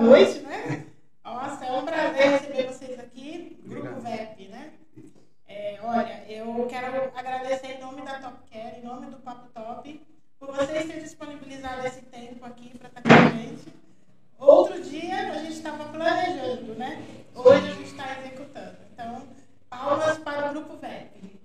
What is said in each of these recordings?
noite, né? Nossa, é um prazer receber vocês aqui, Grupo VEP, né? É, olha, eu quero agradecer em nome da Top Care, em nome do Papo Top, por vocês terem disponibilizado esse tempo aqui para estar com a gente. Outro dia a gente estava planejando, né? Hoje a gente está executando. Então, palmas para o Grupo VEP.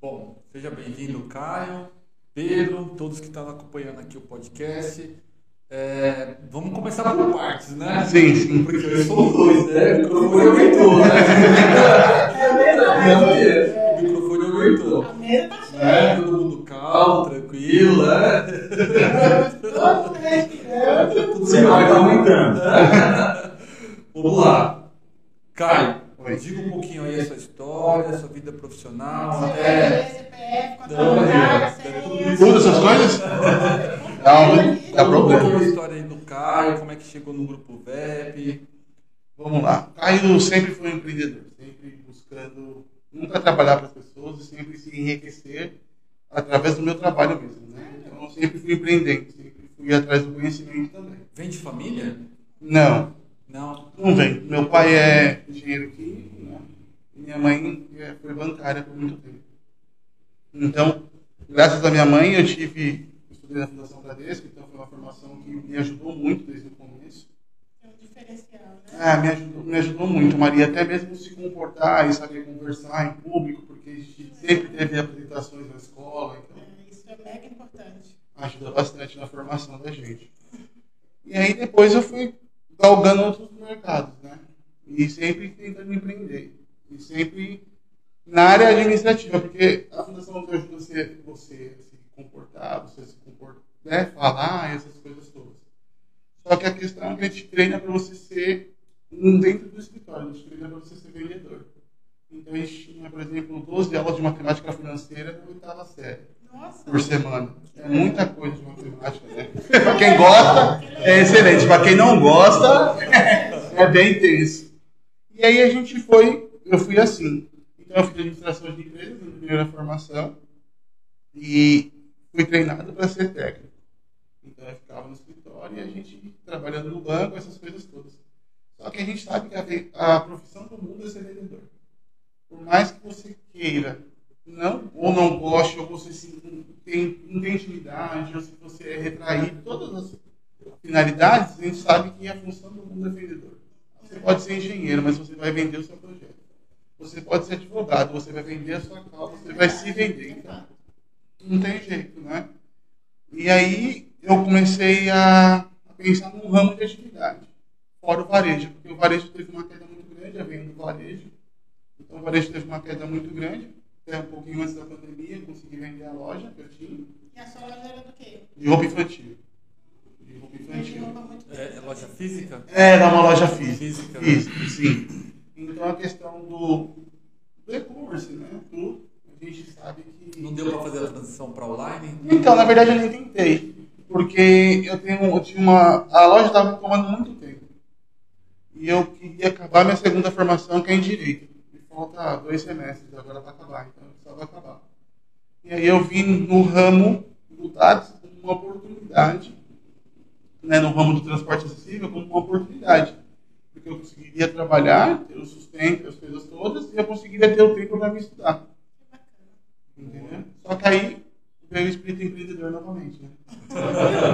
Bom, seja bem-vindo, Caio, Pedro, todos que estão acompanhando aqui o podcast. É, vamos começar por partes, né? Sim, sim. Porque eu sou dois, né? O microfone aumentou, né? O microfone aumentou. A mesa cheia. Né? Todo mundo calmo, tranquilo, né? Todo mundo respirando. Tudo Sim, vai tá aumentando. Vamos lá. Caio, Oi. diga um pouquinho aí a sua história, a sua vida profissional, CPF, até. CPF, é. Tudo essas coisas? Não, não dá um problema. a história aí do Caio, como é que chegou no grupo VEP. Vamos lá. Caio sempre foi um empreendedor, sempre buscando nunca trabalhar para as pessoas e sempre se enriquecer através do meu trabalho mesmo. Né? Então eu sempre fui empreendente, sempre fui atrás do conhecimento também. Vem de família? Não, Não. não vem. Meu pai é engenheiro químico, né? E minha mãe é- foi bancária por muito tempo. Então, graças à minha mãe, eu tive, estudei na Fundação Bradesco, então foi uma formação que me ajudou muito desde o começo. É um diferencial, né? Ah, me ajudou, me ajudou muito, Maria, até mesmo se comportar e saber conversar em público, porque a gente sempre teve apresentações na escola, então É, Isso é mega importante. ajuda bastante na formação da gente. E aí depois eu fui galgando outros mercados, né? E sempre tentando empreender. E sempre na área administrativa, porque a fundação te ajuda você, você a se comportar, você se comportar, né? falar, essas coisas todas. Só que a questão é que a gente treina para você ser um dentro do escritório, a gente treina para você ser vendedor. Então a gente tinha, por exemplo, 12 aulas de matemática financeira na oitava série Nossa. por semana. É muita coisa de matemática, né? Para quem gosta, é excelente. Para quem não gosta, é bem tenso. E aí a gente foi, eu fui assim. Então eu fiz administração de empresas na primeira formação e fui treinado para ser técnico. Então eu ficava no escritório e a gente trabalhando no banco, essas coisas todas. Só que a gente sabe que a, a profissão do mundo é ser vendedor. Por mais que você queira não, ou não goste, ou você se, tem, não tem intimidade, ou se você é retraído, todas as finalidades, a gente sabe que a função do mundo é vendedor. Você pode ser engenheiro, mas você vai vender o seu projeto. Você pode ser advogado, você vai vender a sua causa, você vai se vender. Então, não tem jeito, né? E aí eu comecei a pensar num ramo de atividade, fora o varejo, porque o varejo teve uma queda muito grande, a venda do varejo. Então o varejo teve uma queda muito grande, até um pouquinho antes da pandemia, consegui vender a loja que eu tinha, E a sua loja era do quê? de roupa infantil. De roupa De infantil. roupa muito É, é loja física? Era uma loja física. Física, né? Sim. Então a questão do, do e-commerce, né? Tudo, a gente sabe que. Não deu para fazer a transição para online? Então, na verdade, eu nem tentei. Porque eu tenho eu tinha uma. A loja estava me tomando muito tempo. E eu queria acabar minha segunda formação, que é em Direito. Falta dois semestres agora para acabar, então eu precisava acabar. E aí eu vim no ramo do dados como uma oportunidade, né, no ramo do transporte acessível, como uma oportunidade. Porque eu conseguiria trabalhar, ter o sustento, as coisas todas, e eu conseguiria ter o tempo para me estudar. Entendeu? Só que aí veio o espírito empreendedor novamente, né?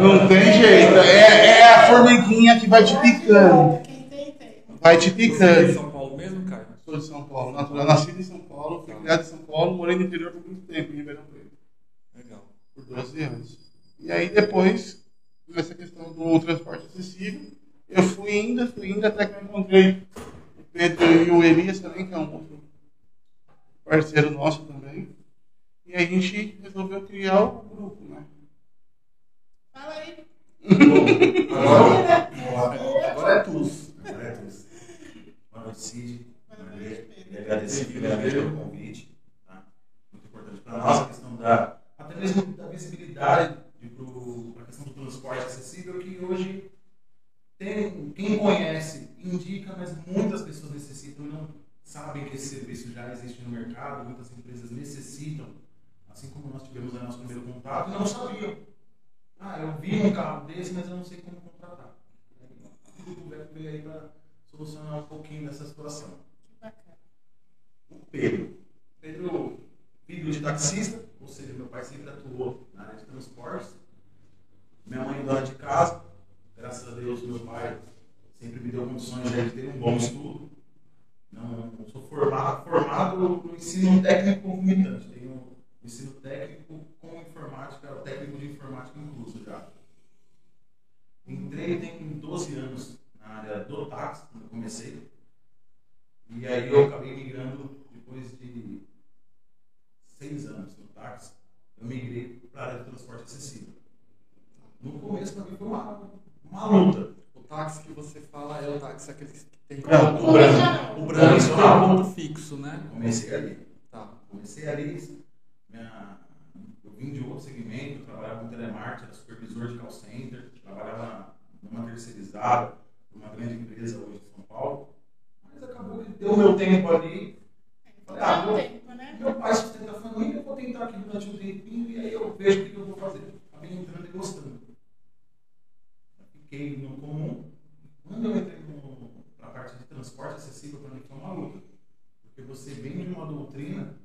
Não tem jeito. É, é a formiguinha que vai te picando. Vai te picando. São Paulo mesmo, Caio? Sou de São Paulo, natural, nascido em São Paulo, fui criado em São Paulo, morei no interior por muito tempo, em Ribeirão Preto, Legal. por 12 anos. E aí depois, nessa questão do transporte acessível, eu fui indo, fui indo até que eu encontrei o Pedro e o Elias também, que é um outro parceiro nosso também. E aí a gente resolveu criar o grupo, né? Fala aí. Bom, agora, agora é TUS. Boa noite, Cid. E agradecer primeiramente pelo convite. Tá? Muito importante para nós a questão da, até mesmo da visibilidade para a questão do transporte acessível, que hoje tem, quem conhece indica, mas muitas pessoas necessitam e não sabem que esse serviço já existe no mercado, muitas empresas necessitam assim como nós tivemos aí nosso primeiro contato, não sabiam. Ah, eu vi um carro desse, mas eu não sei como contratar. O Veco veio aí para solucionar um pouquinho dessa situação. O Pedro. Pedro, filho de taxista, ou seja, meu pai sempre atuou na área de transportes. Minha mãe dona de casa, graças a Deus, meu pai sempre me deu condições de ter um bom estudo. Não, não sou formado, formado no ensino técnico concomitante. Tenho ensino técnico com informática, técnico de informática incluso já. Entrei tem 12 anos na área do táxi, quando eu comecei. E aí eu acabei migrando seis anos no táxi. Eu migrei para a área de transporte acessível. No começo, para mim, foi uma, uma luta. O táxi que você fala é o táxi aquele que tem Não, o branco. O branco tem não. ponto fixo, né? Comecei ali. Tá. Comecei ali, minha- eu vim de outro segmento, trabalhava com telemarketing, era supervisor de call center, trabalhava numa terceirizada, numa grande empresa hoje em São Paulo. Mas acabou que deu o meu tempo ali. Ah, um vou- tempo, né? meu pai sustenta a família, eu vou tentar aqui durante um tempinho e aí eu vejo o que que eu vou fazer. Acabei entrando e gostando. Fiquei no comum. Quando eu entrei para a parte de transporte acessível, para mim foi uma luta. Porque você vem de uma doutrina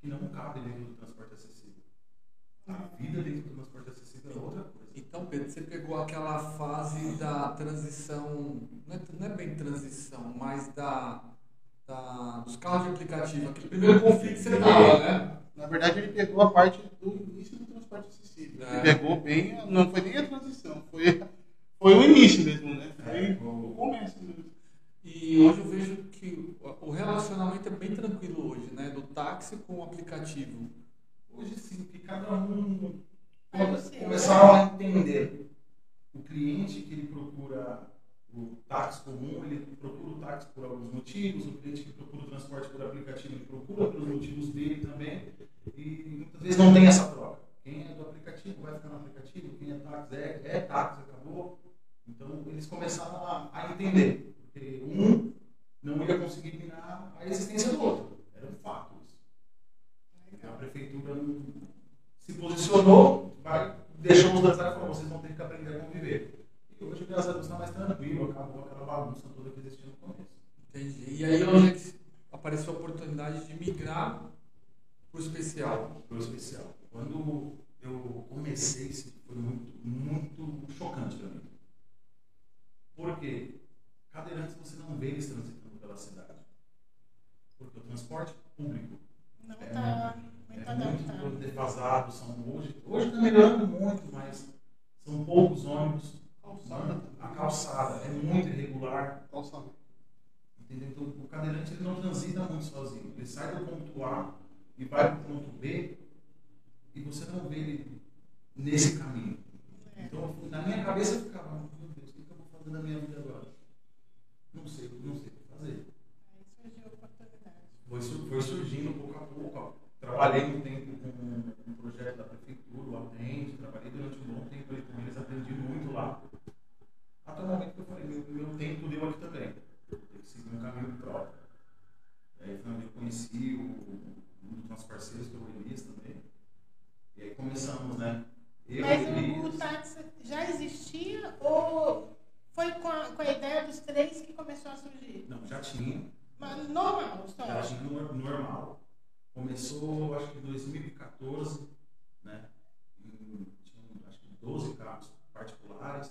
que não cabe dentro do transporte acessível. A vida dentro do transporte acessível é outra coisa. Então, Pedro, você pegou aquela fase da transição, não é, não é bem transição, mas da, da- dos carros de aplicativo, aquele primeiro conflito que você estava, né? Na verdade, ele pegou a parte do início do transporte acessível. É. Ele pegou bem, não foi nem a transição, foi, foi o início mesmo, né? É, Foi o o- começo mesmo. E hoje eu vejo que o- relacionamento é bem tranquilo hoje, né? Do táxi com o aplicativo. Hoje sim, que cada um Faz o come- seu, começaram a entender o cliente que ele procura o táxi comum, ele procura o táxi por alguns motivos, o cliente que procura o transporte por aplicativo, ele procura pelos motivos dele também, e muitas vezes não tem essa troca. Quem é do aplicativo vai ficar no aplicativo, quem é táxi é, é táxi, acabou. Então eles começaram a, a entender, porque um não ia conseguir minar a existência do outro, era um fato isso. A prefeitura se posicionou, vai, deixou os dois e falou: vocês vão ter que aprender a conviver. Hoje, graças a Deus, está mais tranquilo, acabou aquela bagunça toda que existia no começo. Entendi. E aí onde é que apareceu a oportunidade de migrar para o especial? Foi especial. Quando eu comecei, isso foi muito, muito chocante para mim. Porque cadeirantes você não vê eles transitando pela cidade. Porque o transporte público Não É está é muito adaptado. muito defasado. São hoje hoje está melhorando muito, mas são poucos ônibus. Calçada. A calçada é muito irregular. Calçamento. Entendeu? Então, o cadeirante ele não transita muito sozinho. Ele sai do ponto A e vai para o ponto B e você não vê ele nesse caminho. Então, na minha cabeça eu ficava, meu Deus, o que eu vou fazer na minha vida agora? Não sei, não sei o que fazer. Aí surgiu a oportunidade. Foi, foi surgindo pouco a pouco. ó. Trabalhei um tempo com um projeto da prefeitura, o Atende, trabalhei durante um bom tempo ali com eles, aprendi muito lá. Até o momento que eu falei, meu, meu tempo deu aqui também. Eu tenho que seguir um caminho próprio. E aí foi onde eu conheci o, um dos nossos parceiros, que é o Elias também. E aí começamos, né? Eu, Mas o, Elias, o táxi já existia ou foi com a, com a ideia dos três que começou a surgir? Não, já tinha. Mas normal, só. Já tinha no- normal. Começou, acho que em 2014, né? Em- tinham, acho que 12 carros particulares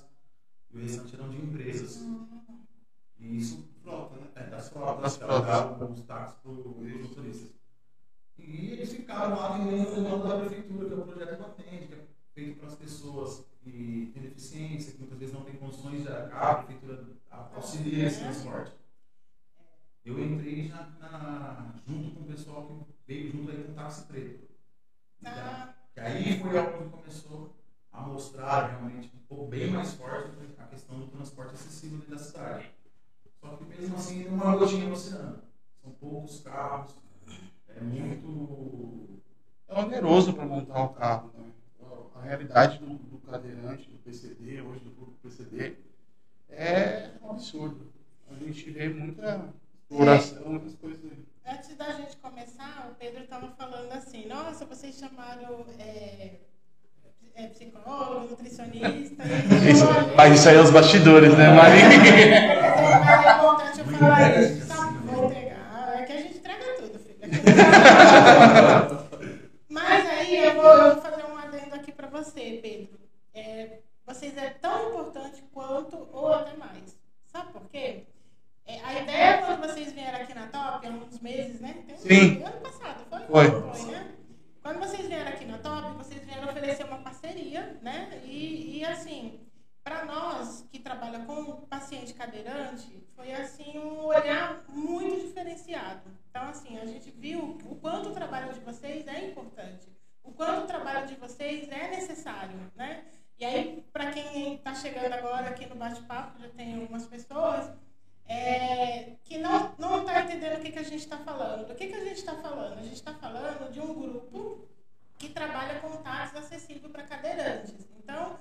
e o restante eram de empresas. E isso, Frota, né? é, das frotas, Das que frotas. davam os táxis para os motoristas. E eles ficaram lá atendendo o demanda da prefeitura, que é o projeto do Atende, que é feito para as pessoas que têm deficiência, que muitas vezes não têm condições de arcar, a prefeitura auxilia esse transporte. Eu entrei já na- junto com o pessoal que veio junto aí com o táxi preto. Ah. Que aí foi onde começou a mostrar realmente, ficou bem mais forte a questão do transporte acessível dentro da cidade. Só que mesmo assim, ainda é uma gotinha no oceano. São poucos carros, é muito. É oneroso para montar o carro. Né? A realidade do, do cadeirante, do PCD, hoje do grupo PCD, é um absurdo. A gente vê muita exploração, muitas coisas aí. Antes da gente começar, o Pedro estava falando assim, nossa, vocês chamaram é, é, psicólogo, nutricionista. Isso, mas isso aí é os bastidores, né, Maria? Mas é importante eu falar isso. Tá, Mas aí eu vou, eu vou fazer um adendo aqui para você, Pedro. É, vocês é tão importante quanto ou até mais. Sabe por quê? É, a ideia quando vocês vieram aqui na Top, há uns meses, né? Tem, Sim. Ano passado, foi? Foi. Foi, né? Quando vocês vieram aqui na Top, vocês vieram oferecer uma parceria, né? E, e assim, para nós que trabalha com paciente cadeirante, foi assim um olhar muito diferenciado. Então, assim, a gente viu o quanto o trabalho de vocês é importante, o quanto o trabalho de vocês é necessário, né? E aí, para quem está chegando agora aqui no bate-papo, já tem algumas pessoas é, que não está entendendo o que, que a gente está falando. Do que, que a gente está falando? A gente está falando de um grupo que trabalha com táxis acessível para cadeirantes. Então,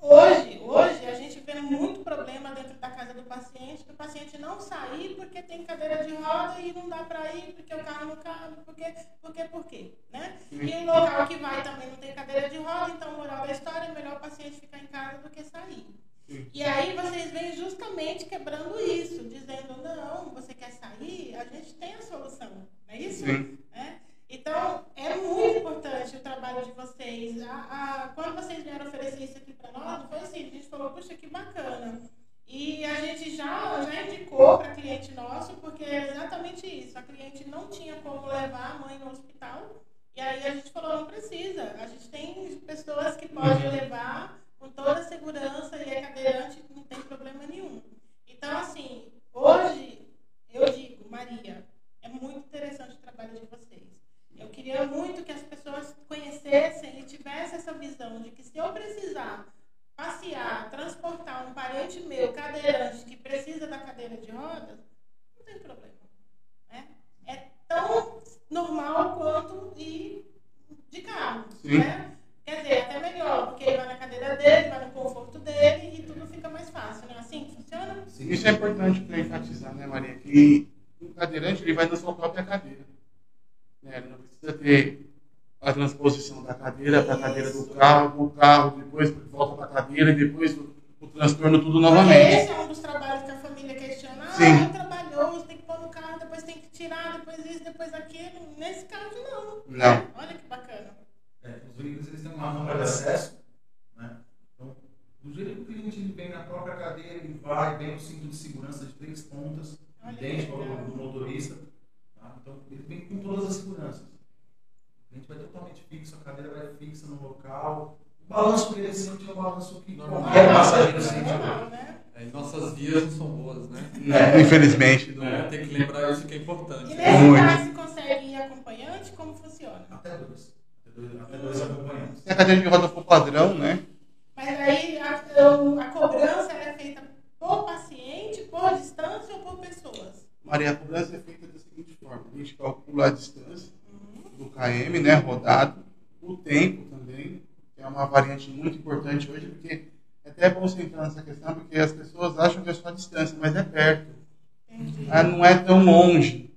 hoje, hoje a gente vê muito problema dentro da casa do paciente, do paciente não sair porque tem cadeira de roda e não dá para ir porque o carro não cabe, porque, porque, por quê? Né? E em local que vai também não tem cadeira de roda, então, moral da história, é melhor o paciente ficar em casa do que sair. E aí vocês vêm justamente quebrando isso, dizendo, não, você quer sair, a gente tem a solução, não é isso? Sim. É? Então, é muito importante o trabalho de vocês. A, a, quando vocês vieram oferecer isso aqui para nós, foi assim, a gente falou, puxa, que bacana. E a gente já, já indicou para cliente nosso, porque é exatamente isso. A cliente não tinha como levar a mãe no hospital. E aí a gente falou, não precisa. A gente tem pessoas que podem levar com toda a segurança e é cadeirante, não tem problema nenhum. Então, assim, hoje, eu digo, Maria, é muito interessante o trabalho de vocês. Eu queria muito que as pessoas conhecessem e tivessem essa visão de que se eu precisar passear, transportar um parente meu cadeirante que precisa da cadeira de rodas, não tem problema. Né? É tão normal quanto ir de carro. Sim. Né? Quer dizer, até melhor, porque ele vai na cadeira dele, vai no conforto dele e tudo fica mais fácil, não é assim que funciona? Isso é importante para enfatizar, né, Maria? Que o cadeirante ele vai na sua própria cadeira. Né? Ele não precisa ter a transposição da cadeira para a cadeira do carro, do carro, depois volta para a cadeira e depois o, o transtorno tudo Porque novamente. esse é um dos trabalhos que a família questiona. Ah, Sim. é trabalhoso, tem que pôr no carro, depois tem que tirar, depois isso, depois aquilo. Nesse caso, não. Não. Olha que bacana. É, os veículos eles têm uma rampa de acesso, né? Então, do jeito que o cliente ele vem na própria cadeira, ele vai, vem o cinto de segurança de três pontas, idêntico ao do motorista. Tá? Então, ele vem com todas as seguranças. O cliente vai totalmente fixo, a cadeira vai fixa no local. O balanço que ele sente é o balanço que qualquer passageiro sente. É, e nossas vias não são boas, né? É, infelizmente. não- É, tem que lembrar isso que é E importante. nesse Muito. caso, se consegue ir acompanhante, como funciona? Até dois. Até dois, até dois acompanhantes. Se a cadeira de roda for padrão, né? Mas aí a, a- a cobrança é feita por paciente, por distância ou por pessoas? Maria, a cobrança é feita da seguinte forma: a gente calcula a distância KM, né, rodado, o tempo também, que é uma variante muito importante hoje, porque é até bom você entrar nessa questão, porque as pessoas acham que é só a distância, mas é perto. Entendi. Ah, não é tão longe.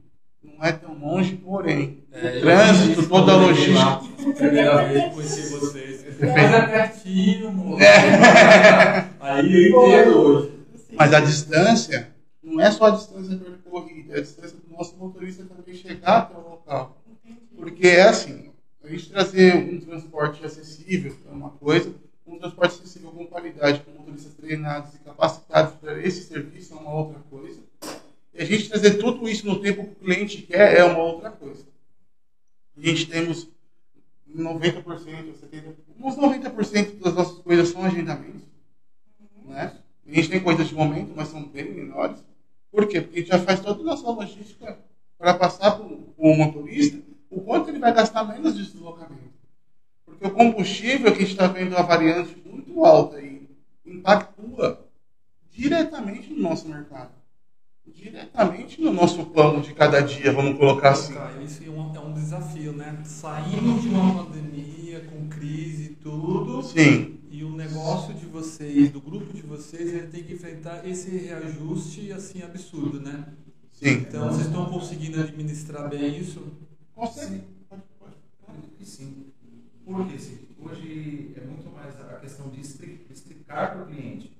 Não é tão longe, porém, É, o trânsito, toda a logística. Primeira vez que conheci vocês. Mas é pertinho, moço. Aí eu entendo hoje. Mas a distância não é só a distância percorrida, é a distância do nosso motorista também chegar até o local. Porque é assim, a gente trazer um transporte acessível é uma coisa, um transporte acessível com qualidade, com motoristas treinados e capacitados para esse serviço é uma outra coisa. E a gente trazer tudo isso no tempo que o cliente quer é uma outra coisa. A gente temos 90%, 70%, uns 90% das nossas coisas são agendamentos. Né? A gente tem coisas de momento, mas são bem menores. Por quê? Porque a gente já faz toda a nossa logística para passar para o motorista o quanto ele vai gastar menos de deslocamento. Porque o combustível que a gente está vendo a variante muito alta aí impactua diretamente no nosso mercado. Diretamente no nosso plano de cada dia, vamos colocar assim. Cara, isso é um, é um desafio, né? Saindo de uma pandemia, com crise e tudo, Sim, e o negócio de vocês, do grupo de vocês, ele tem que enfrentar esse reajuste assim absurdo, né? Sim. Então, vocês estão conseguindo administrar bem isso? Consegue. Acredito que sim. Porque sim, hoje é muito mais a questão de expli- explicar para o cliente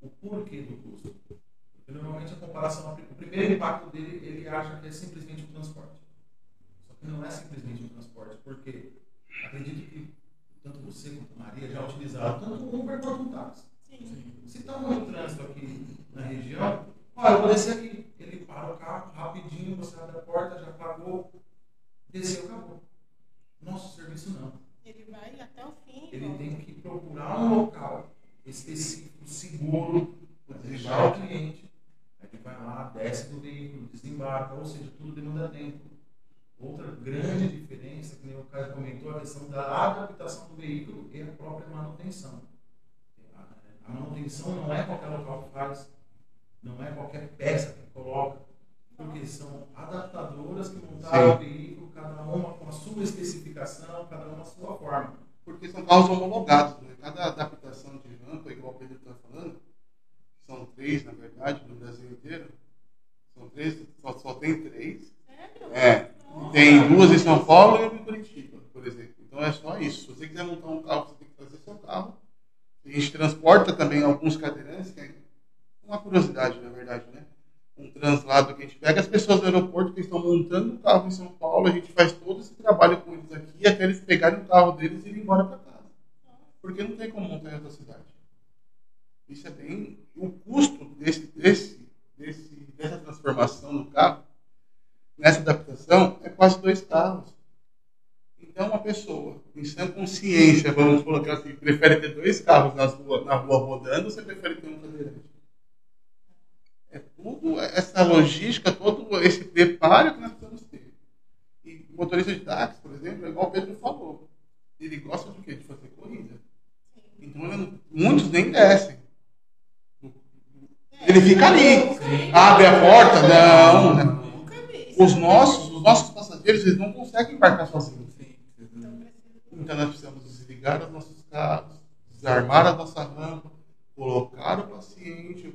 o porquê do custo. Porque normalmente a comparação, o primeiro impacto dele, ele acha que é simplesmente um transporte. Só que não é simplesmente um transporte, porque acredito que tanto você quanto a Maria já utilizaram tanto o Uber quanto o táxi. Sim. Se está muito trânsito aqui na região, olha, eu vou descer aqui. Ele para o carro rapidinho, você abre a porta, já pagou, desceu, acabou. Nosso serviço não. Ele vai até o fim. Ele volta. tem que procurar um local específico, seguro, para deixar o cliente. Aí ele vai lá, desce do veículo, desembarca, ou seja, tudo demanda tempo. Outra grande diferença, que nem o Caio comentou, a questão da adaptação do veículo e a própria manutenção. A manutenção não é qualquer local que faz, não é qualquer peça que coloca, porque são adaptadoras que montaram Sim. o veículo, cada uma com a sua especificação, cada uma a sua forma. Porque são carros homologados, né? Cada adaptação de rampa, igual o Pedro está falando, são três, na verdade, no Brasil inteiro. São três, só, só tem três. Sério? É. Nossa. Tem duas em São Paulo e uma em Curitiba, por exemplo. Então é só isso. Se você quiser montar um carro, você tem que trazer seu carro. A gente transporta também alguns cadeirantes, que é uma curiosidade, na verdade, né? Translado que a gente pega as pessoas do aeroporto que estão montando um carro em São Paulo, a gente faz todo esse trabalho com eles aqui até eles pegarem o carro deles e irem embora para casa. Porque não tem como montar em outra cidade. Isso é bem. O custo desse, desse, desse, dessa transformação do carro, nessa adaptação, é quase dois carros. Então, uma pessoa em sã consciência, vamos colocar assim, prefere ter dois carros nas rua, na rua rodando ou você prefere ter um cadeirante? É tudo essa logística, todo esse preparo que nós precisamos ter. E o motorista de táxi, por exemplo, é igual o Pedro falou. Ele gosta de quê? De fazer corrida. Então, ele muitos nem descem. Ele fica ali. Abre a porta, não. Os nossos, os nossos passageiros, eles não conseguem embarcar sozinhos. Então. Então nós precisamos desligar os nossos carros, desarmar a nossa rampa, colocar o paciente,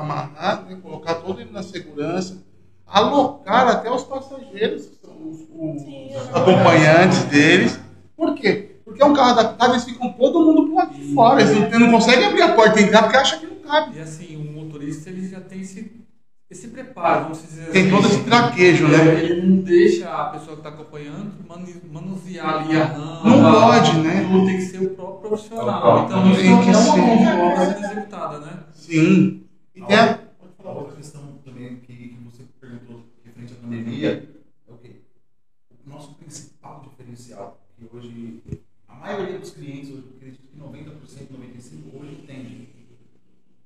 amarrar, né, colocar todo ele na segurança, alocar até os passageiros, que são os, os Sim, acompanhantes deles. Por quê? Porque é um carro adaptado, eles ficam todo mundo pro lado de fora. Eles não, não conseguem abrir a porta e entrar porque acham que não cabe. E assim, o motorista ele já tem esse, esse preparo, vamos dizer Tem assim. todo esse traquejo, né? Ele não deixa a pessoa que está acompanhando manu- manusear ali a rampa. Não pode, né? Tudo tem que ser o próprio profissional. Então isso Tem que é uma ser. mão de obra sendo executada, né? Sim. E tem a- A outra questão também que, que você perguntou referente à pandemia é o quê? O nosso principal diferencial, que hoje a maioria dos clientes, hoje, eu acredito que 90%, 95% hoje entende.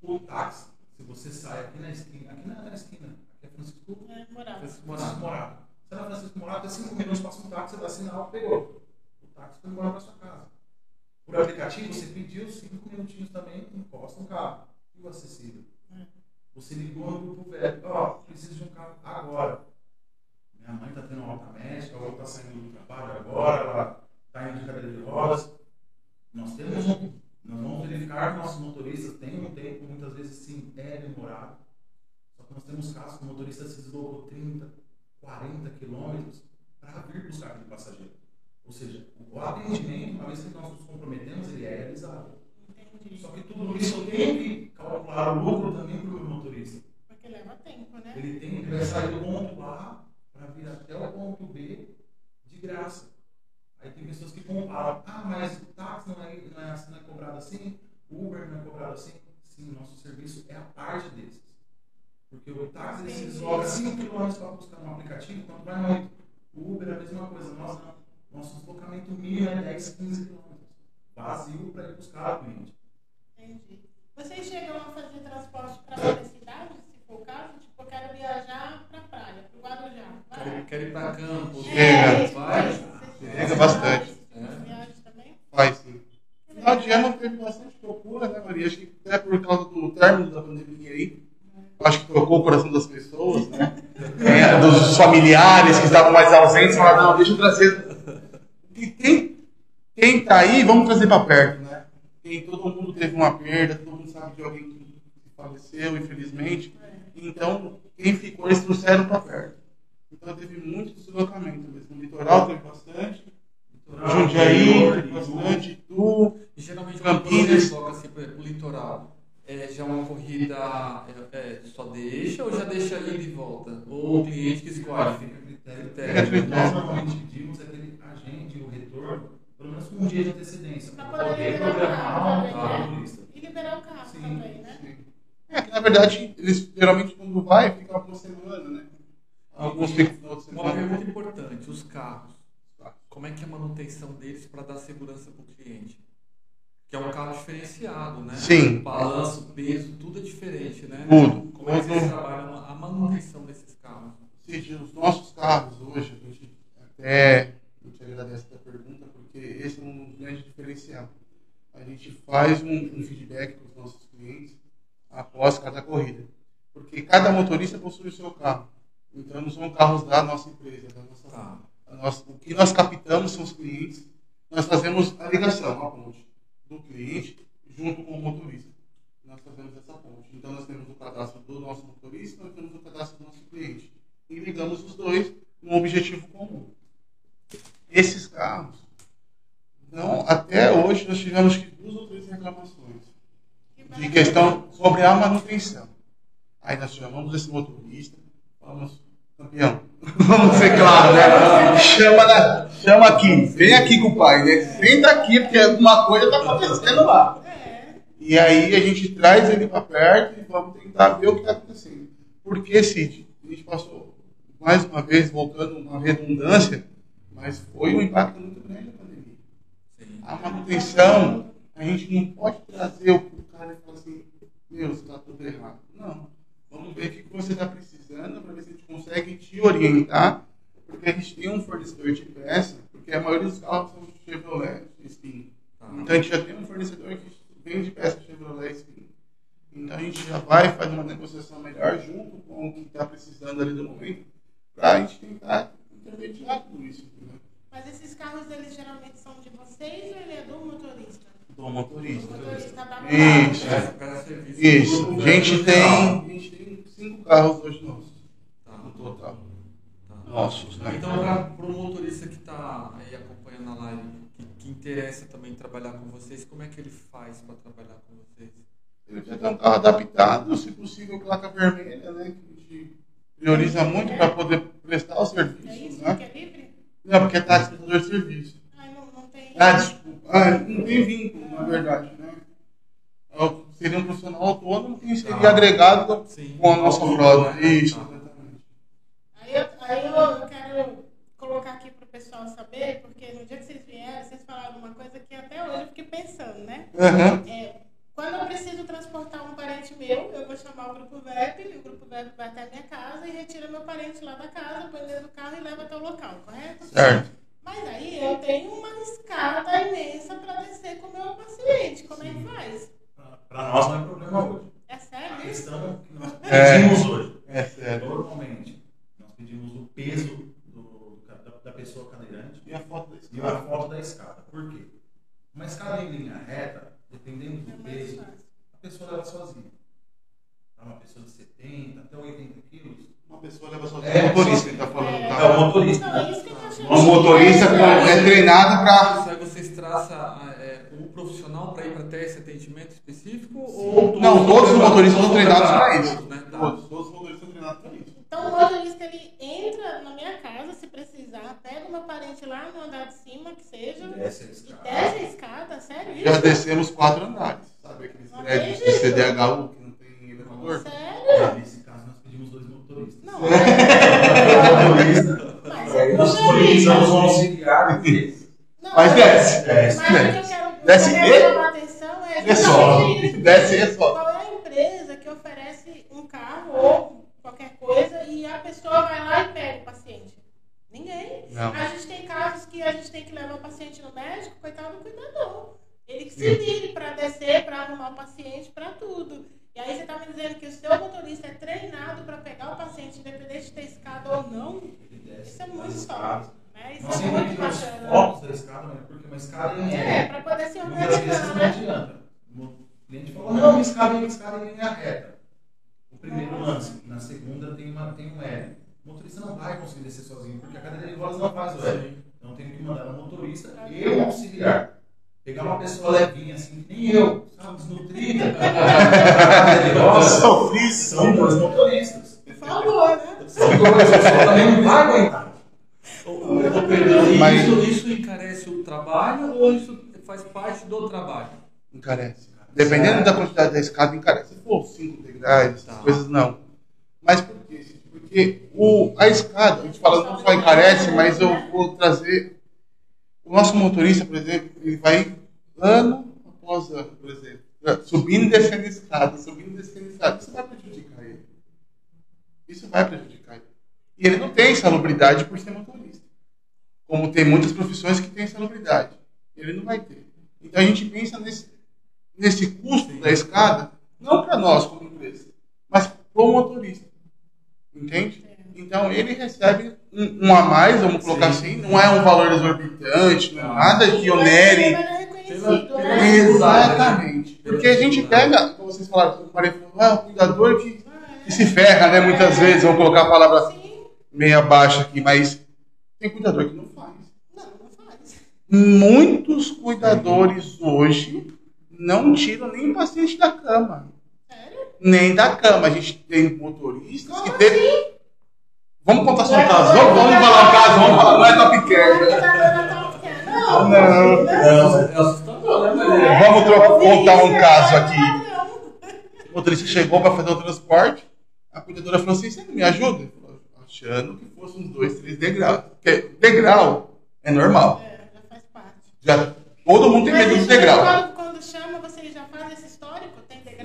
O táxi, se você sai aqui na esquina, aqui na, na esquina, aqui é Francisco É, moral. Francisco Francisco Morato. Morato. Você na Francisco Morato, é 5 minutos, passa um táxi, você dá sinal, pegou. O táxi foi embora para sua casa. Por aplicativo, você pediu 5 minutinhos também, encosta um carro. E o acessível? Você ligou grupo velho, ó, preciso de um carro agora. Minha mãe está tendo alta médica, ou está saindo do trabalho agora, ela está indo de cadeira de rodas. Nós temos um, nós vamos verificar que nossos motoristas têm um tempo, muitas vezes sim, é demorado. Só que nós temos casos que o motorista se deslocou 30, 40 quilômetros para vir buscar aquele passageiro. Ou seja, o atendimento, uma vez que nós nos comprometemos, ele é realizado. Só que tudo isso eu tenho que calcular o lucro também para o meu motorista. Porque leva tempo, né? Ele tem ele vai sair do ponto A para vir até o ponto B de graça. Aí tem pessoas que comparam, ah, mas o táxi não é, não é, assim, não é cobrado assim, o Uber não é cobrado assim. Sim, o nosso serviço é a parte desses. Porque o táxi ele se desloca 5 km para buscar um aplicativo, quanto vai muito. É a mesma coisa, nós não. Nosso deslocamento mínimo é 10, 15 km. Vazio para ir buscar o cliente. Entendi. Vocês chegam a fazer transporte para outras cidades, se for o caso? Tipo, eu quero viajar para a praia, para o Guarujá. Quer, Vai. quer ir para Campos. Chega. tipo Vai. Vocês Chega bastante. viagem também? Faz sim. Final de ano teve bastante procura, né, Maria? Acho que até por causa do término da pandemia aí. Acho que tocou o coração das pessoas, né? É, dos familiares que estavam mais ausentes, falaram, não, deixa eu trazer. E quem, quem tá aí, vamos trazer para perto, né? Quem todo mundo teve uma perda, todo mundo sabe de alguém que faleceu, infelizmente. Então, quem ficou eles trouxeram para perto. Então teve muito deslocamento mesmo. No litoral teve bastante, Jundiaí teve bastante, Itu, E geralmente Campinas. por exemplo, o litoral, é já uma corrida é, é, só deixa ou já deixa ida e volta? Ou o cliente que escolhe? Fica a critério. Critério. O que nós normalmente pedimos é que ele agende o retorno pelo menos com um dia de antecedência, para poder programar o também, turista. E liberar o carro Sim, também, né? Sim. É que na verdade, eles geralmente quando vai, fica uma semana, né? Alguns ficam de Uma pergunta importante, os carros. Como é que é a manutenção deles para dar segurança para o cliente? Que é um carro diferenciado, né? Sim. O balanço, peso, tudo é diferente, né? Tudo. Como é que vocês trabalham a manutenção desses carros? Cid, os nossos carros hoje, a gente até a gente agradece a pergunta, porque esse é um grande diferencial. A gente faz um, um feedback para os nossos clientes após cada corrida. Porque cada motorista possui o seu carro. Então não são carros da nossa empresa, da nossa Tá. a nós- o que nós captamos são os clientes, nós fazemos a ligação, a ponte, do cliente junto com o motorista. Nós fazemos essa ponte. Então nós temos o cadastro do nosso motorista, nós temos o cadastro do nosso cliente. E ligamos os dois num objetivo comum. Esses carros, não, até hoje nós tivemos duas ou três reclamações de questão sobre a manutenção. Aí nós chamamos esse motorista, falamos, campeão, vamos ser claro, né? Chama, na- chama aqui, vem aqui com o pai, né? Senta aqui, porque alguma coisa está acontecendo lá. E aí a gente traz ele para perto e vamos tentar ver o que está acontecendo. Porque, Cid, a gente passou, mais uma vez, voltando uma redundância, mas foi um impacto muito grande a pandemia. A manutenção, a gente não pode trazer o cara e falar assim, meu, está tudo errado. Não. Vamos ver o que você está precisando para ver se a gente consegue te orientar, porque a gente tem um fornecedor de peça, porque a maioria dos carros são Chevrolet, Spin. Tá. Então a gente já tem um fornecedor que vende peça Chevrolet Spin. Então a gente já vai fazer uma negociação melhor junto com o que está precisando ali do momento, para a gente tentar intermediar tudo isso. Entendeu? Mas esses carros, eles geralmente são de vocês ou ele é do motorista? Do O motorista. motorista da Isso. Presta serviço Isso. A gente governo tem, a gente tem cinco carros hoje nossos, Tá. no total. Tá. Nossos, né? Então, para o motorista que está aí acompanhando a live, que, que interessa também trabalhar com vocês, como é que ele faz para trabalhar com vocês? Ele precisa ter um carro adaptado, se possível, placa vermelha, né? Que a gente prioriza muito para poder prestar o É serviço, isso né? que é livre? Não, porque é taxa de serviço. Ai, não, não tem. Ah. Ah, não tem vínculo, na verdade, né? O- Seria um profissional autônomo que seria Tá. agregado Sim. com a nossa frota. Isso, Tá. exatamente. Aí, eu, aí eu, eu quero colocar aqui para o pessoal saber, porque no dia que vocês vieram, vocês falaram uma coisa que até hoje eu fiquei pensando, né? Aham. É, quando eu preciso transportar um parente meu, eu vou chamar o grupo VEP, e o grupo VEP vai até a minha casa e retira meu parente lá da casa, põe dentro do carro e leva até o local, correto? Certo. Mas aí eu tenho uma escada imensa para descer com o meu paciente. Como é que faz? Para nós não é problema hoje. É A sério isso? questão que nós É. pedimos hoje, É sério. normalmente, nós pedimos o peso do- da, da pessoa cadeirante E a foto da e a foto da escada. Por quê? Uma escada em linha reta, dependendo É do mais peso, fácil. a pessoa leva sozinha. Uma pessoa de 70 até 80 quilos. Uma pessoa leva sozinha. É, o motorista sozinho. que tá falando. É, tá? É o motorista. É. O motorista é treinado para. Aí vocês traçam é, o profissional para ir para ter esse atendimento específico? Ou Não, todos os motoristas são treinados para Todos, isso. né? Tá. Todos, todos os motoristas são treinados para isso. Então o motorista ele entra na minha casa se precisar, pega o meu parente lá no andar de cima, que seja, Desce a e escada. desce a escada, sério Já isso? descemos quatro andares. Sabe aqueles prédios de. CDHU que não tem elevador? Sério? Nesse caso, nós pedimos dois motoristas. Não, mas vi, disponibilizamos um mas- auxiliar Mas desce. Desce. Mas o que eu quero, o que eu Desce quero e- chamar a atenção é É. Desce e é só. Qual é a empresa que oferece um carro ou qualquer coisa e a pessoa vai lá e pega o paciente? Ninguém. Não. A gente tem casos que a gente tem que levar o paciente no médico, coitado do cuidador. Ele que se vire para descer, para arrumar o paciente, para tudo. E aí você está me dizendo que o seu motorista é treinado para pegar o paciente, independente de ter escada ou não? Isso é muito escadas. Né? Isso Nós é muito bacana. fotos da escada, né? porque uma escada em É, linha para poder se organizar, não né? adianta. O cliente falou, não, uma escada, uma escada em linha reta. O primeiro um lance. Na segunda tem, uma, tem um L. O motorista não vai conseguir descer sozinho, porque a cadeira de rodas não faz o L. Então tenho que mandar no motorista e o auxiliar. Pegar uma pessoa levinha assim, que nem eu, sabe, desnutrida. Nossa, Sofri são dois motoristas. Por favor, né? A pessoa também não vai aguentar. Ô, Pedro, e Mas- isso, isso encarece o trabalho ou isso faz parte do trabalho? Encarece. Dependendo da quantidade da escada, encarece. Se for 5 degraus, Tá. coisas não. Mas por quê? Cid? Porque o, a escada, a gente fala não só encarece, mas eu vou trazer. O nosso motorista, por exemplo, ele vai ano após ano, por exemplo, subindo e descendo escada, subindo e descendo a escada. Isso vai prejudicar ele. Isso vai prejudicar ele. E ele não tem salubridade por ser motorista. Como tem muitas profissões que têm salubridade. Ele não vai ter. Então a gente pensa nesse, nesse custo da escada, não para nós como empresa, mas para o motorista. Entende? Então ele recebe um, um a mais, vamos colocar assim, não é um valor exorbitante, não é nada que onere. Mas é reconhecido, né? Exatamente. Porque a gente pega, como vocês falaram, ah, o cuidador que, que se ferra, né? Muitas vezes, vamos colocar a palavra Sim. meia baixa aqui, mas tem cuidador que não faz. Não, não faz. Muitos cuidadores hoje não tiram nem o paciente da cama. Sério? Nem da cama. A gente tem motoristas que Como tem. assim? Vamos contar só um caso. Vamos, vamos falar um caso, vamos falar. Não é top care. né? Não, Não. É assustador, né, Maria? Vamos tro- contar um caso aqui. Não. O motorista chegou para fazer o transporte. A cuidadora falou assim: Você não me ajuda? Ele falou, Achando que fosse uns dois, três degraus. Porque degrau é normal. É, já faz parte. Já, todo mundo tem medo de isso, degrau. Quando, quando chama, vocês já fazem esse histórico?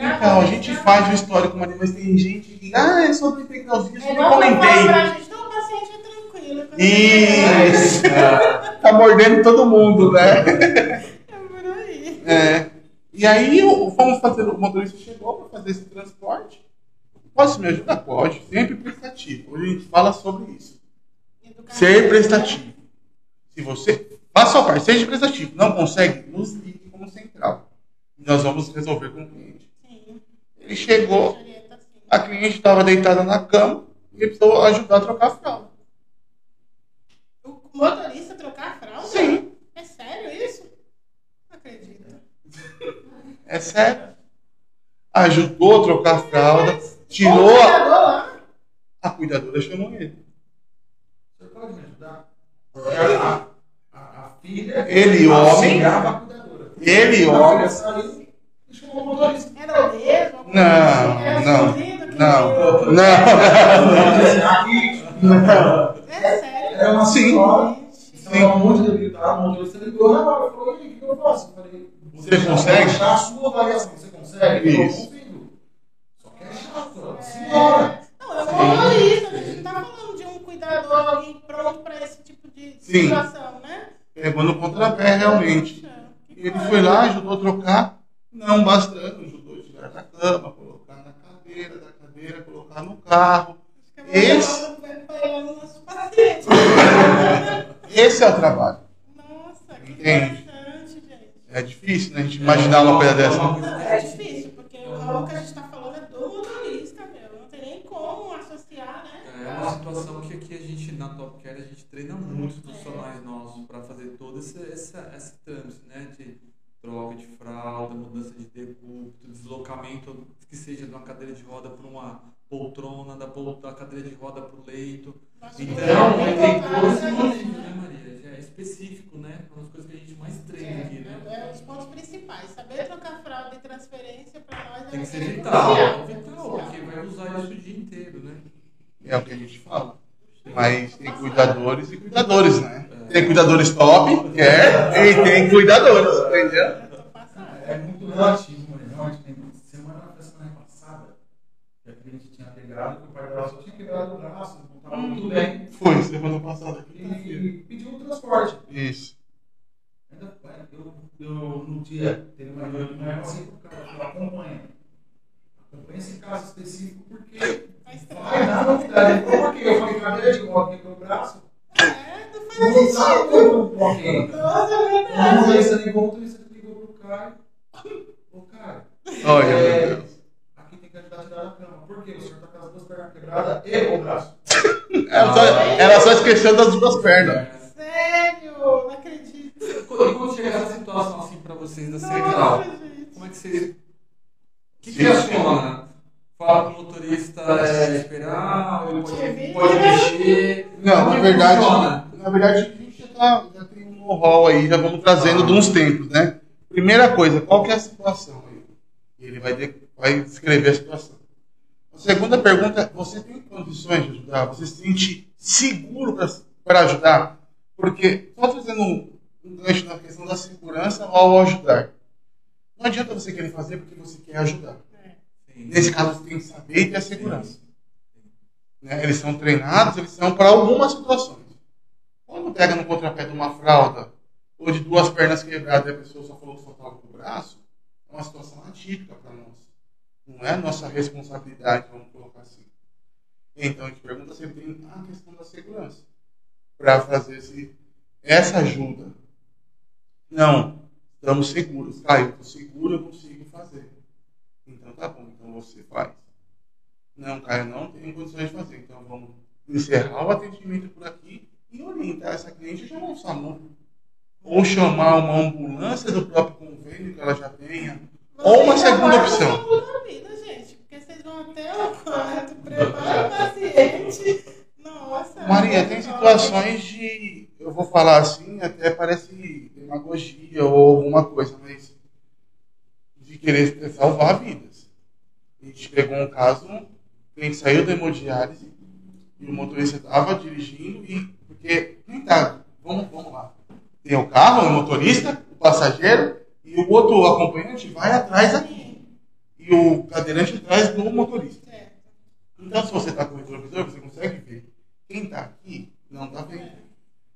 Então, a gente faz o histórico, mas mas tem gente que. Ah, é degrauzinhos, É eu quando fala comentei. pra gente, não, paciente é tranquilo. Isso! tá mordendo todo mundo, né? É por aí. É. E aí fomos fazer, o motorista chegou para fazer esse transporte. Posso me ajudar? Pode, sempre prestativo. Hoje a gente fala sobre isso. Educação. Ser prestativo. Se você. Faça a parte, seja prestativo. Não consegue? Nos ligue como central. Nós vamos resolver com o cliente. Ele chegou, a cliente estava deitada na cama e ele precisou ajudar a trocar a fralda. O motorista trocar a fralda? Sim. É sério isso? Não acredito. É sério. Ajudou a trocar a fralda, tirou o a. cuidador lá, A cuidadora chamou ele. Você pode me ajudar? A, a, a filha. Ele, homem. Ele, homem. filha saiu e chamou Não, não, não, não. Aqui. É sério? Era uma senhora. Estava muito debilitado, o motorista ligou na hora. Falou, o que eu faço? Eu falei, Você consegue? A sua avaliação, você consegue? Eu Isso. Só que é chato, senhora. Não, é um motorista. A gente não tá falando de um cuidador, alguém pronto pra esse tipo de situação, né? Pegou no contrapé, realmente. Ele foi lá, ajudou a trocar. Não bastando, ajudou a tirar da cama, colocar na cadeira, da cadeira, colocar no carro. Esse-. Esse é o trabalho. Nossa, que Entende? interessante, gente. É difícil, né? A gente imaginar uma coisa dessa. Não, é difícil, porque o que a gente tá falando é do motorista, meu. Não tem nem como associar, né? É uma situação que aqui a gente, na Top Care, a gente treina muitos profissionais nossos para fazer todo esse, esse, esse trâmite, né? De troca de fralda, mudança de decúbito, deslocamento, que seja de uma cadeira de roda para uma poltrona, da, pol- da cadeira de roda para o leito. Nossa, Então, é, tem esse né? Maria? É específico, né? Uma das coisas que a gente mais treina aqui, né? É, é os pontos principais. Saber trocar fralda e transferência para nós é Tem que ser é vital, é vital, porque vai usar isso o dia inteiro, né? É o que a gente fala. Mas tem cuidadores e cuidadores, né? Tem cuidadores top, quer, e tem cuidadores, entendeu? Eu. É muito relativo, gente tem semana da semana passada, que a cliente tinha pegado, que o pai dela só tinha quebrado o braço, não estava muito bem, Foi semana passada. e pediu um transporte. Isso. Ainda, eu, eu, no dia, teve uma reunião eu passei pro cara, falei, não pensa caso específico porque vai dar novidade. Ele por quê? Eu falei, cadê? Eu coloquei meu braço. É, não faz não sabe como coloquei. Nossa, então, é então, verdade. O motorista ligou, o motorista ligou pro Caio Ô, Caio Olha, meu é, Deus. Aqui tem candidato tirado da cama. Por quê? O senhor tá com as duas pernas quebradas e o braço. Ela só, ela só esqueceu das duas pernas. Sério? Não acredito. E quando chegar essa situação assim pra vocês da semifinal, como é que vocês o que, que aciona? Fala pro motorista é, esperar, ou pode, pode mexer. Não, na verdade, funciona? na verdade, a gente já, tá, já tem um know-how aí, já vamos trazendo de uns tempos, né? Primeira coisa, qual que é a situação aí? Ele vai, de- vai descrever a situação. A segunda pergunta, é, você tem condições de ajudar? Você se sente seguro para ajudar? Porque, só fazendo um, um gancho na questão da segurança ao ajudar. Não adianta você querer fazer porque você quer ajudar. É. Nesse caso, você tem que saber e ter a segurança. Né? Eles são treinados, eles são para algumas situações. Quando pega no contrapé de uma fralda, ou de duas pernas quebradas e a pessoa só falou que só estava com o braço, é uma situação atípica para nós. Não é nossa responsabilidade, vamos colocar assim. Então a gente pergunta se ele tem a questão da segurança para fazer esse, essa ajuda. Não, estamos seguros. Ah, eu estou seguro, eu consigo fazer. Então tá bom, então você faz. Não, Caio, não tenho condições de fazer. Então vamos encerrar o atendimento por aqui e orientar essa cliente a chamar um SAMU. Ou chamar uma ambulância do próprio convênio que ela já tenha. Ou uma segunda opção. vida, gente. Porque vocês vão até o quarto, preparam o paciente. Nossa. Maria, tem nossa. situações de. Eu vou falar assim, até parece demagogia ou alguma coisa, mas. de querer salvar vidas. A gente pegou um caso, a gente saiu da hemodiálise e o motorista estava dirigindo e. Porque. Quem tá? Vamos, vamos lá. Tem o carro, o motorista, o passageiro e o outro acompanhante vai atrás aqui. E o cadeirante atrás do motorista. Então, se você está com o retrovisor, você consegue ver. Quem está aqui não está vendo.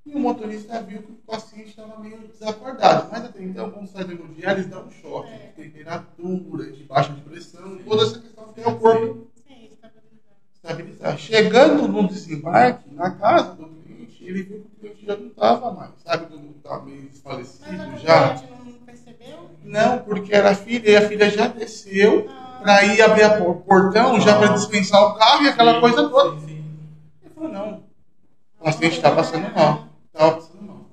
E o motorista viu que o paciente estava meio desacordado. Mas até então, quando sai do hemodiálise, eles dão um choque É. de temperatura, de baixa de pressão, toda essa questão que é o corpo Sim, estabilizado. estabilizar. Chegando no desembarque, na casa do cliente, ele viu que o cliente já não estava mais. Sabe quando está meio Mas desfalecido a já? não percebeu? Não, porque era a filha e a filha já desceu Ah, para ir abrir o portão, já para dispensar o carro e aquela Sim, coisa toda. Sim, sim. Ele falou, não. O paciente está passando mal. Estava passando mal.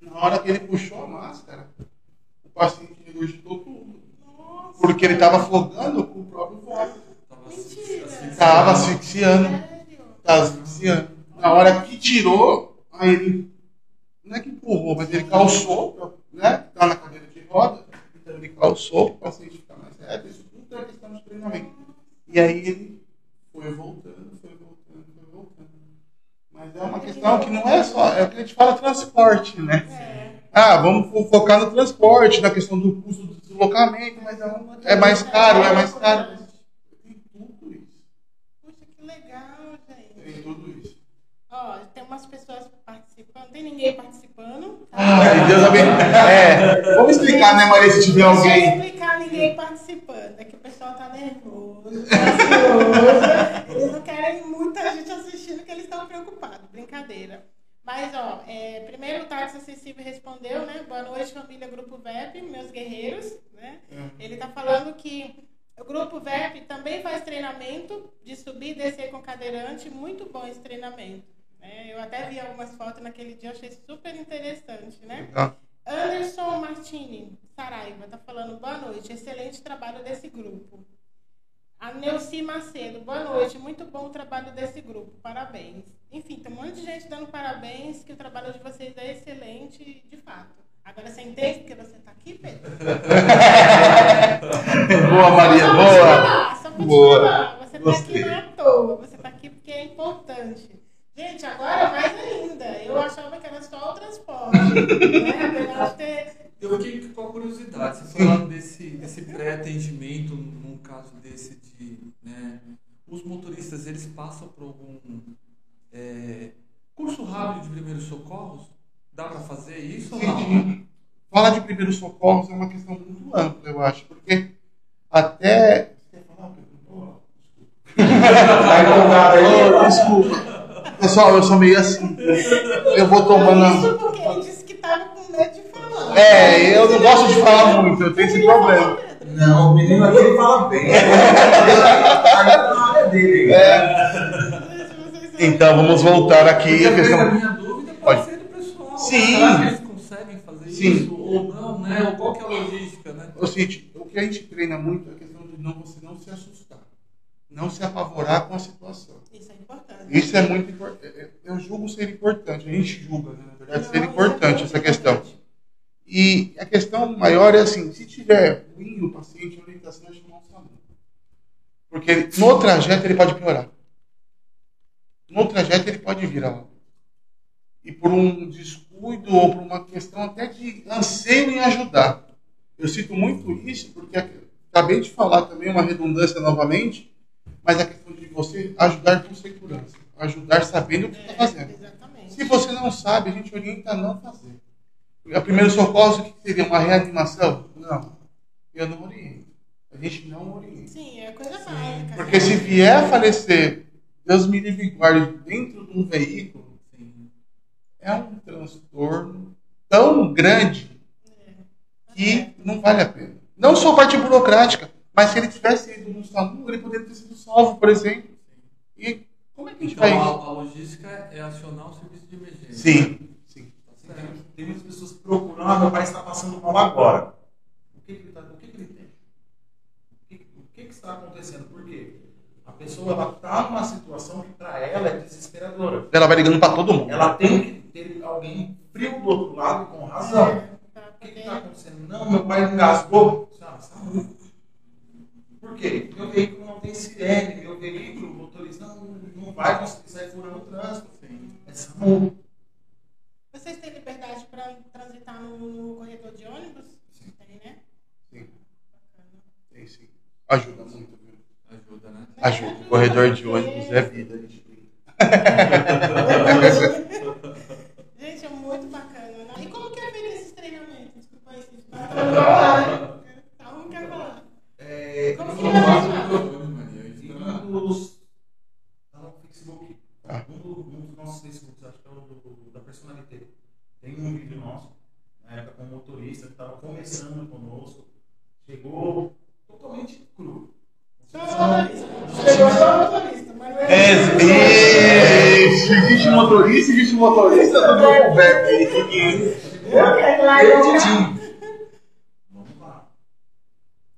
Na hora que ele puxou a máscara, o paciente regurgitou tudo. Nossa. Porque ele estava afogando com o próprio vômito. Estava asfixiando. Estava asfixiando. Na hora que tirou, aí ele. Não é que empurrou, mas ele calçou, né? Está na cadeira de roda. Então ele calçou para o paciente ficar mais reto. Isso tudo é questão de treinamento. E aí ele foi voltando, foi voltando, foi voltando. Mas é uma questão que não é só. É o que a gente fala transporte, né? É. Ah, vamos fo- focar no transporte, na questão do custo do deslocamento, mas é, um- é mais caro, é mais caro. Tem tudo isso. Puxa, que legal, Tem gente. tudo isso. Ó, tem umas pessoas. Não tem ninguém participando. tá? Ai, Deus abençoe. É, vamos explicar, né, Maria, se tiver Deixa eu alguém. explicar ninguém participando. É que o pessoal tá nervoso, tá ansioso. Eles não querem muita gente assistindo que eles estão preocupados. Brincadeira. Mas, ó, é, primeiro o Táxi Acessível respondeu, né? Boa noite, família Grupo VEP, meus guerreiros, né? Ele tá falando que o Grupo VEP também faz treinamento de subir e descer com cadeirante. Muito bom esse treinamento. Né? Eu até vi algumas fotos naquele dia, achei super interessante, né? Ah, Anderson Martini, Saraiva, tá falando boa noite, excelente trabalho desse grupo. A Neuci Macedo, boa noite, muito bom o trabalho desse grupo, parabéns. Enfim, tem um monte de gente dando parabéns, que o trabalho de vocês é excelente, de fato. Agora você entende porque você tá aqui, Pedro? Boa, Maria, Só boa. falar, Só Boa. falar, você tá aqui não é à toa, você tá aqui porque é importante. Gente, agora mais ainda, eu achava que era só o transporte, né? Apesar de ter Eu fiquei com a curiosidade, você falando desse, desse pré-atendimento, num caso desse de, né, os motoristas, eles passam por algum é, curso rápido de primeiros socorros? Dá para fazer isso ou não? Sim. Falar de primeiros socorros é uma questão muito ampla, eu acho, porque até. Você quer falar, Tá empolgado aí? desculpa. Pessoal, eu sou meio assim. Eu vou tomando. a- Isso porque ele disse que tava com medo de falar. É, eu não gosto de falar muito, eu tenho esse problema. Não, o menino aqui ele fala bem. Agora tá na área dele. É, Então, vamos voltar aqui a questão. minha dúvida pode, Pode. ser do pessoal. Sim. Será que eles conseguem fazer Sim. isso ou não, né? Ou qual que é a logística, né? O seguinte, o que a gente treina muito é a questão de não, você não se assustar. Não se apavorar com a situação. Isso é importante. Isso é muito importante. Eu julgo ser importante. A gente julga, né? na verdade, ser é importante essa questão. E a questão maior é assim, se tiver ruim o paciente, a orientação é chamar o SAMU. Porque no trajeto ele pode piorar. No trajeto ele pode virar. E por um descuido ou por uma questão até de anseio em ajudar. Eu cito muito isso porque acabei de falar também uma redundância novamente, mas a questão de você ajudar com segurança. Ajudar sabendo o que está É, fazendo. exatamente. Se você não sabe, a gente orienta a não fazer. A primeiro socorro, o que seria? Uma reanimação? Não. Eu não oriento. A gente não orienta. Sim, é coisa básica. Porque se vier a falecer, Deus me livre e guarde, dentro de um veículo, Sim. é um transtorno tão grande que não vale a pena. Não só a parte burocrática, mas se ele tivesse ido no SAMU, ele poderia ter sido salvo, por exemplo. E como é que Então, a, a logística é acionar o serviço de emergência. Sim, sim. Tá Tem, muitas pessoas ah, meu pai está passando mal agora. O que, que, ele, tá, o que, que ele tem? O que, o que, que está acontecendo? Por quê? A pessoa está numa situação que para ela é desesperadora. Ela vai ligando para todo mundo. Ela tem que ter alguém frio do outro lado com razão. É, O que está acontecendo? Não, meu pai engasgou. Por quê? Meu veículo tem sirene, meu veículo, o motorista não, não vai conseguir sair fora no trânsito. Sim. É SAMU. Vocês têm liberdade para transitar no, corredor de ônibus? Sim. Tem, né? Sim, tem sim. Ajuda muito, viu? Ajuda, né? Ajuda. O corredor de ônibus é vida. a gente. Gente, é muito bacana. Né? E como que é feito esses treinamentos? Desculpa aí, vocês estão Tá um quer falar. É, Como que é dos. Tá no Facebook. Ah. Um, do- um dos nossos Facebooks, acho que é o do, da personalité. Tem um vídeo nosso, na época com um motorista que estava começando conosco. Chegou totalmente cru. Só motorista. Chegou só motorista, mas não é. Existe, existe motorista, existe motorista do meu velho. Vamos lá.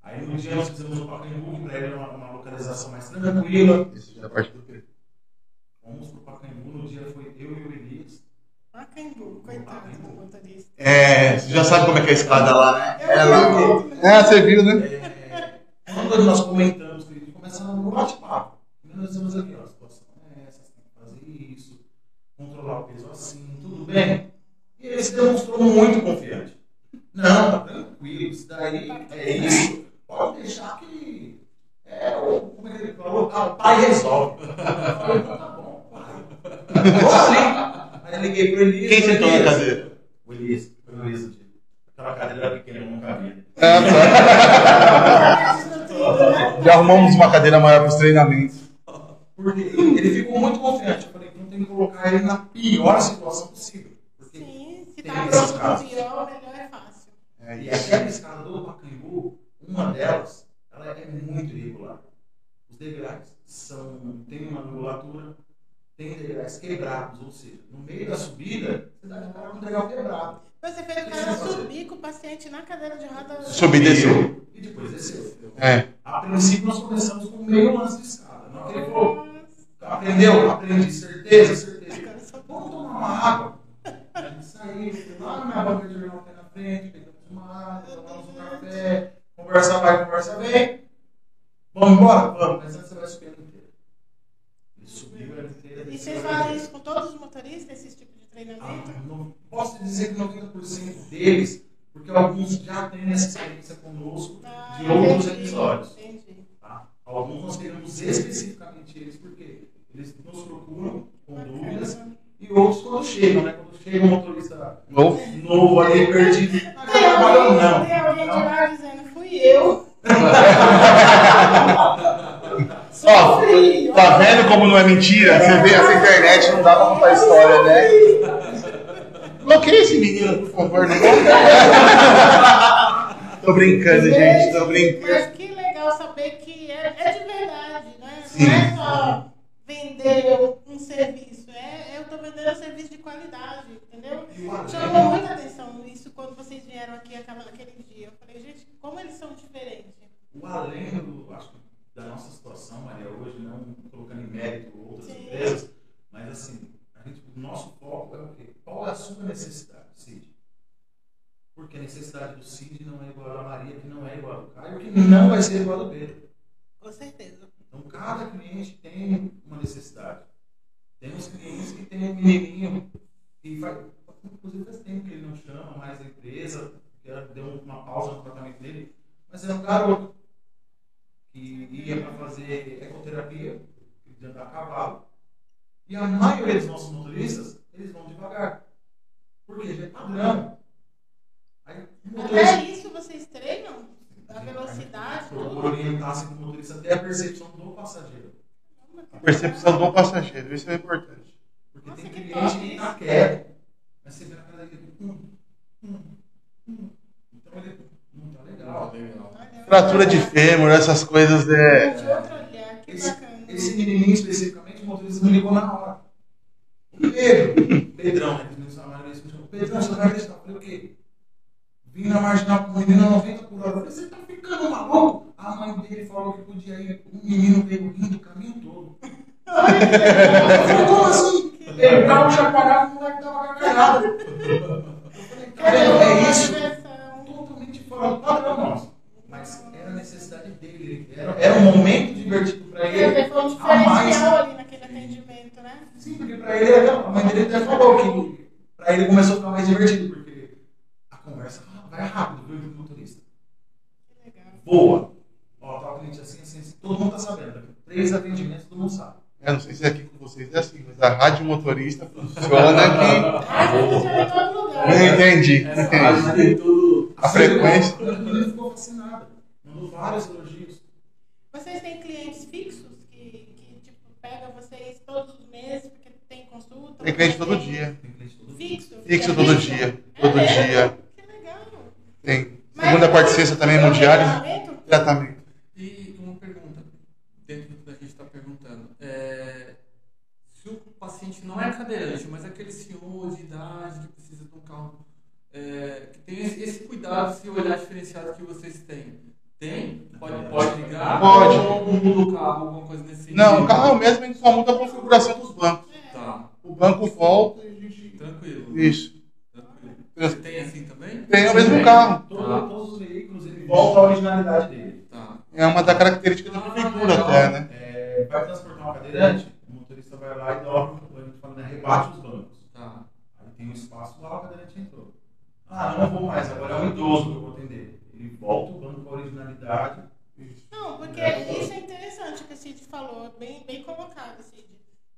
Aí no dia nós fizemos o Pacaembu, que para ele era uma, uma localização mais tranquila. Isso já é parte do treino. Fomos pro Pacaembu, no dia foi eu e o Elias. Pacaembu, coitado do motorista. É, você já sabe como é que é a escada lá, né? Eu É louco. muito, né? É, você viu, né? É, quando nós comentamos com ele, começamos no bate-papo. Nós dizemos aqui, ó, a situação é essa, você tem que fazer isso, controlar o peso assim, tudo bem? E ele se demonstrou muito confiante. Não, tá tranquilo, isso daí é isso. Pode deixar que. É, o, como é que ele falou? Ah, o pai resolve. Eu falei, então tá bom, pai. Vou ali. Aí eu liguei pro Elias. Quem sentou na cadeira? O Elias. Foi o Elias. Aquela cadeira era pequena, não cabia. Ah, tá. Já arrumamos uma cadeira maior para os treinamentos. Porque ele ficou muito confiante. Eu falei que não tem que colocar ele na pior situação possível. Porque Sim, se tá esses pronto pro pior, melhor é fácil. É E aquela escada do Pacaembu, uma delas, ela é muito irregular. Degraus são, tem uma angulatura, tem degraus quebrados, ou seja, no meio da subida, você dá de cara com o degrau quebrado. Você fez o cara subir com o paciente na cadeira de roda. Subir e descer. E depois desceu. É. A princípio, nós começamos com meio lance de escada. Não ele falou, aprendeu? Aprendi, certeza, certeza. Vamos tomar uma água. Saiu, foi lá na banca de jornal na frente, pegamos uma água, tomamos um café, conversa vai, conversa vem. Vamos embora? Vamos, mas antes você vai subir ela inteira. Ele subiu ela inteira. E vocês fazem isso com todos os motoristas, esse tipo de Ah, treinamento? não posso dizer que 90% deles, porque alguns já têm essa experiência conosco Ah, de outros entendi, episódios. Entendi. Tá? Alguns nós pegamos especificamente eles porque eles nos procuram com dúvidas e outros quando chegam, né? Chega um motorista Novo. novo ali, perdido, alguém, não. tem alguém de lá dizendo, fui eu. Ó, tá vendo como não é mentira? Você vê essa internet, não dá pra contar história, né? Bloqueia esse menino, por favor, não Tô brincando, gente, tô brincando. Mas que legal saber que é, é de verdade, né? Não é só vender um serviço. Um serviço de qualidade, entendeu? Chamou muita atenção isso quando vocês vieram aqui aquela- aquele dia. Eu falei, gente, como eles são diferentes. O além do, acho da nossa situação, Maria, hoje, não colocando em mérito outras Sim. empresas, mas assim, a gente, o nosso foco é o quê? Qual é a sua necessidade, Cid? Porque a necessidade do Cid não é igual a da Maria, que não é igual a do Caio, que não vai ser igual a do Pedro. Com certeza. Então, cada cliente tem uma necessidade. Temos clientes que tem um menininho que faz. Inclusive, faz tempo que ele não chama mais a empresa, deu uma pausa no tratamento dele, mas é um garoto que ia para fazer ecoterapia, de andar a cavalo. E a maioria dos nossos motoristas, eles vão devagar. Porque já é padrão. Aí, motorista- Até isso vocês treinam? A velocidade, Procura tudo? orientar sempre o motorista até a percepção do percepção do passageiro, isso é importante. Porque Nossa, tem que cliente que isso. tá quieto, mas você vê na cara dele. Hum, hum, hum. Então ele não tá legal. Legal. Fratura de fêmur, essas coisas é. De outro olhar, que Esse, bacana. esse menininho especificamente, o motorista me ligou na hora. O Pedro, Pedrão, né? Pedrão, você vai testar? Eu falei, o quê? Vim na marginal com o menino a 90 por hora. Você tá ficando maluco? A mãe dele falou que podia ir. O menino veio rindo Yeah. motorista funciona lugar. Eu entendi. A frequência. Menino ficou fascinado. Mandou vários elogios. Vocês têm clientes fixos que, que tipo, pega vocês todos os meses porque tem consulta? Tem cliente todo dia. Fixo? Fixo É todo dia. É Todo mesmo? dia. Que legal. Tem. Segunda, quarta e sexta também no Tem diário. tratamento? Tratamento. E uma pergunta, dentro do que a gente está perguntando. É, se o paciente não é cadeirante, mas é aquele senhor de idade que precisa de um carro, é, que tem esse, esse cuidado, esse olhar diferenciado que vocês têm. Tem? Pode, pode ligar? Pode. Ou muda o carro, alguma coisa nesse sentido? Não, o carro é o mesmo, a gente só muda a configuração dos bancos. Tá, O banco volta e a gente. tranquilo. Isso. Tranquilo. Você tem assim também? Tem o mesmo carro. Todo- Todos os veículos, ele volta à originalidade dele. Tá. É uma da característica da prefeitura até, né? É, vai transportar uma cadeirante, o motorista vai lá e dobra, a gente fala, né, rebate os bancos. Tá. Aí tem um espaço lá, o cadeirante entrou. Ah, não vou mais, agora é um idoso que eu vou atender. Ele volta o banco com a originalidade. Não, porque isso é interessante que a Cid falou, bem, bem colocado, Cid.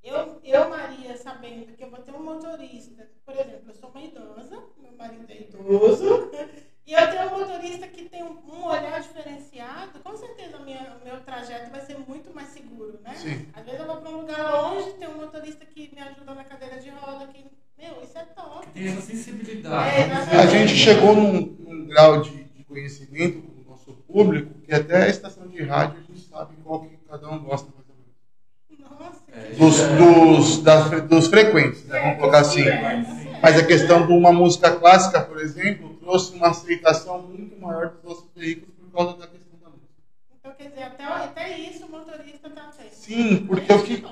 Eu, eu, Maria, sabendo que eu vou ter um motorista, por exemplo, eu sou uma idosa, meu marido é idoso, e eu tenho um motorista que tem um, um olhar diferenciado, com certeza o o meu trajeto vai ser muito mais seguro, né? Sim. Às vezes eu vou para um lugar longe, tem um motorista que me ajuda na cadeira de roda, que, meu, isso é top. Tem essa sensibilidade. É. A gente chegou num, num grau de, de conhecimento com o nosso público que até a estação de rádio a gente sabe qual que cada um gosta mais ou menos. Nossa, É, Dos, dos, das, dos frequentes, né? Vamos colocar assim. Mas a questão de uma música clássica, por exemplo, trouxe uma aceitação muito maior dos nossos veículos por causa da questão da música. Então, quer dizer, até, até isso o motorista tá atento. Sim, porque o que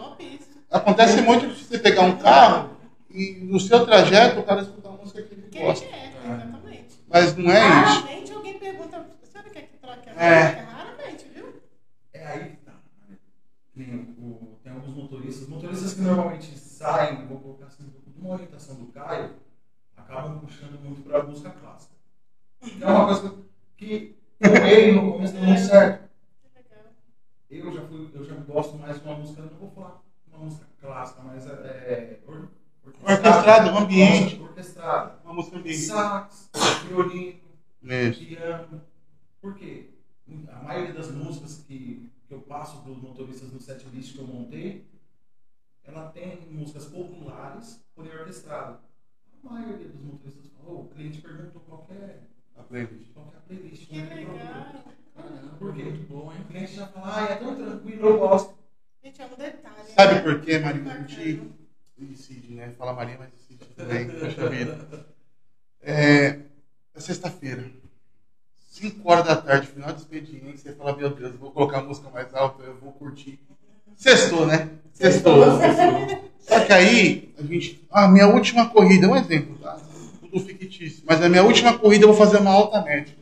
acontece muito de você pegar um carro e no seu trajeto o cara escuta a música que ele Que ele gosta. é, exatamente. Mas não é isso. Raramente alguém pergunta, a senhora quer que troque a É. música? Raramente, viu? É aí que tá. Tem, o- tem alguns motoristas, motoristas que normalmente saem, vou colocar assim, de uma orientação do Caio, acabam puxando muito para a música clássica. Que é uma coisa que eu errei no começo deu muito certo. Que legal. Eu já, fui, eu já gosto mais de uma música, não vou falar uma música clássica, mas é, é Orquestrado, um ambiente. Orquestrado. Uma música ambiente. Sax, violino, Isso. piano. Por quê? A maioria das músicas que, que eu passo para os motoristas no setlist que eu montei, ela tem músicas populares, porém orquestrada. A maioria dos motoristas falou, o cliente perguntou qual que é, A playlist. qual que é a playlist. Que é procura. Caramba, Por quê? Muito bom, hein? O cliente já fala, ah, é tão tranquilo, eu gosto. Gente, é um detalhe. Sabe por quê, Maria? A gente. E Cid, né? Fala Maria, mas Cid também. Poxa vida. É, é sexta-feira. 5 horas da tarde, final de expediente, você fala, meu Deus, vou colocar a música mais alta, eu vou curtir. Sextou, né? Sextou. Só que aí, a gente. A minha última corrida, um exemplo, tá? Tudo fictício. Mas a minha última corrida eu vou fazer uma alta média.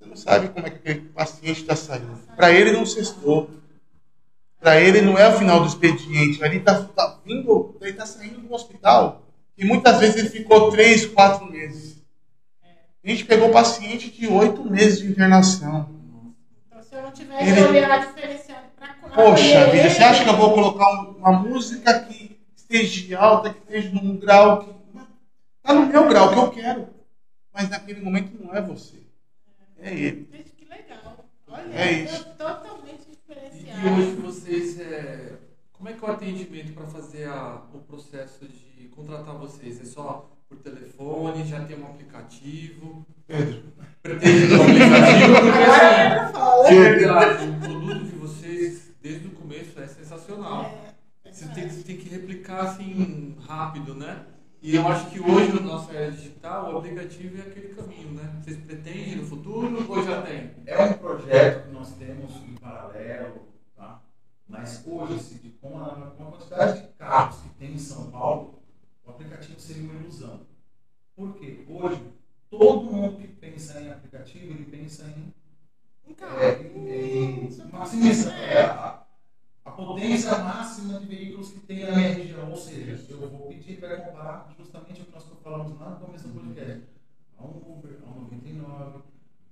Você não sabe como é que aquele paciente está saindo. Para ele não sextou. Para ele não é o final do expediente. Ele está tá vindo, ele está saindo do hospital. E muitas vezes ele ficou três, quatro meses. A gente pegou paciente de oito meses de internação. Então, se eu não tivesse Ele- olhar diferenciado para Poxa vida, você acha que eu vou colocar um- uma música que esteja alta, que esteja num grau que. Está no meu grau que eu quero. Mas naquele momento não é você. É ele. Que legal. Olha, É isso. totalmente E, e hoje vocês, é, como é que é o atendimento para fazer a- o processo de contratar vocês? É só por telefone, já tem um aplicativo? Pedro. Pretende ter um aplicativo? Porque Agora assim, o produto de vocês, desde o começo, é sensacional. É, Você tem, você tem que replicar assim rápido, né? E eu acho que hoje, na nossa era digital, o aplicativo é aquele caminho, né? Vocês pretendem no futuro ou já tem? É um projeto nós temos em paralelo, tá? mas hoje, Cid, com a, com a quantidade de carros que tem em São Paulo, o aplicativo seria uma ilusão. Por quê? Hoje, todo mundo que pensa em aplicativo, ele pensa em, carro. é, em, em maximizar é, a, a potência máxima de veículos que tem na minha região. Ou seja, eu vou pedir, vai comparar justamente o que nós falamos lá no começo do podcast. A um Uber, a um 99,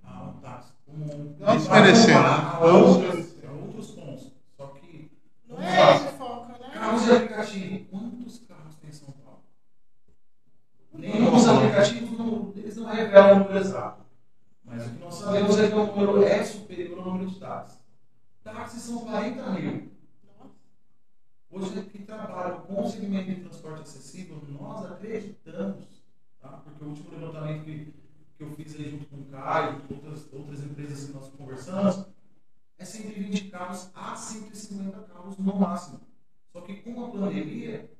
a um táxi comum. Não desmerecendo. a outros, a outros pontos. Só que, Não é esse foco, né? Carros de aplicativo. Quantos carros tem em São Paulo? Nenhum dos aplicativos não, eles não revelam o número exato. Mas o que nós sabemos é que o número é superior ao número de táxis. Táxis são 40 mil. Hoje, que trabalham com o segmento de transporte acessível, nós acreditamos, tá? porque o último levantamento que, que eu fiz aí junto com o Caio, outras, outras empresas que nós conversamos, é 120 carros a 150 carros no máximo. Só que com a pandemia,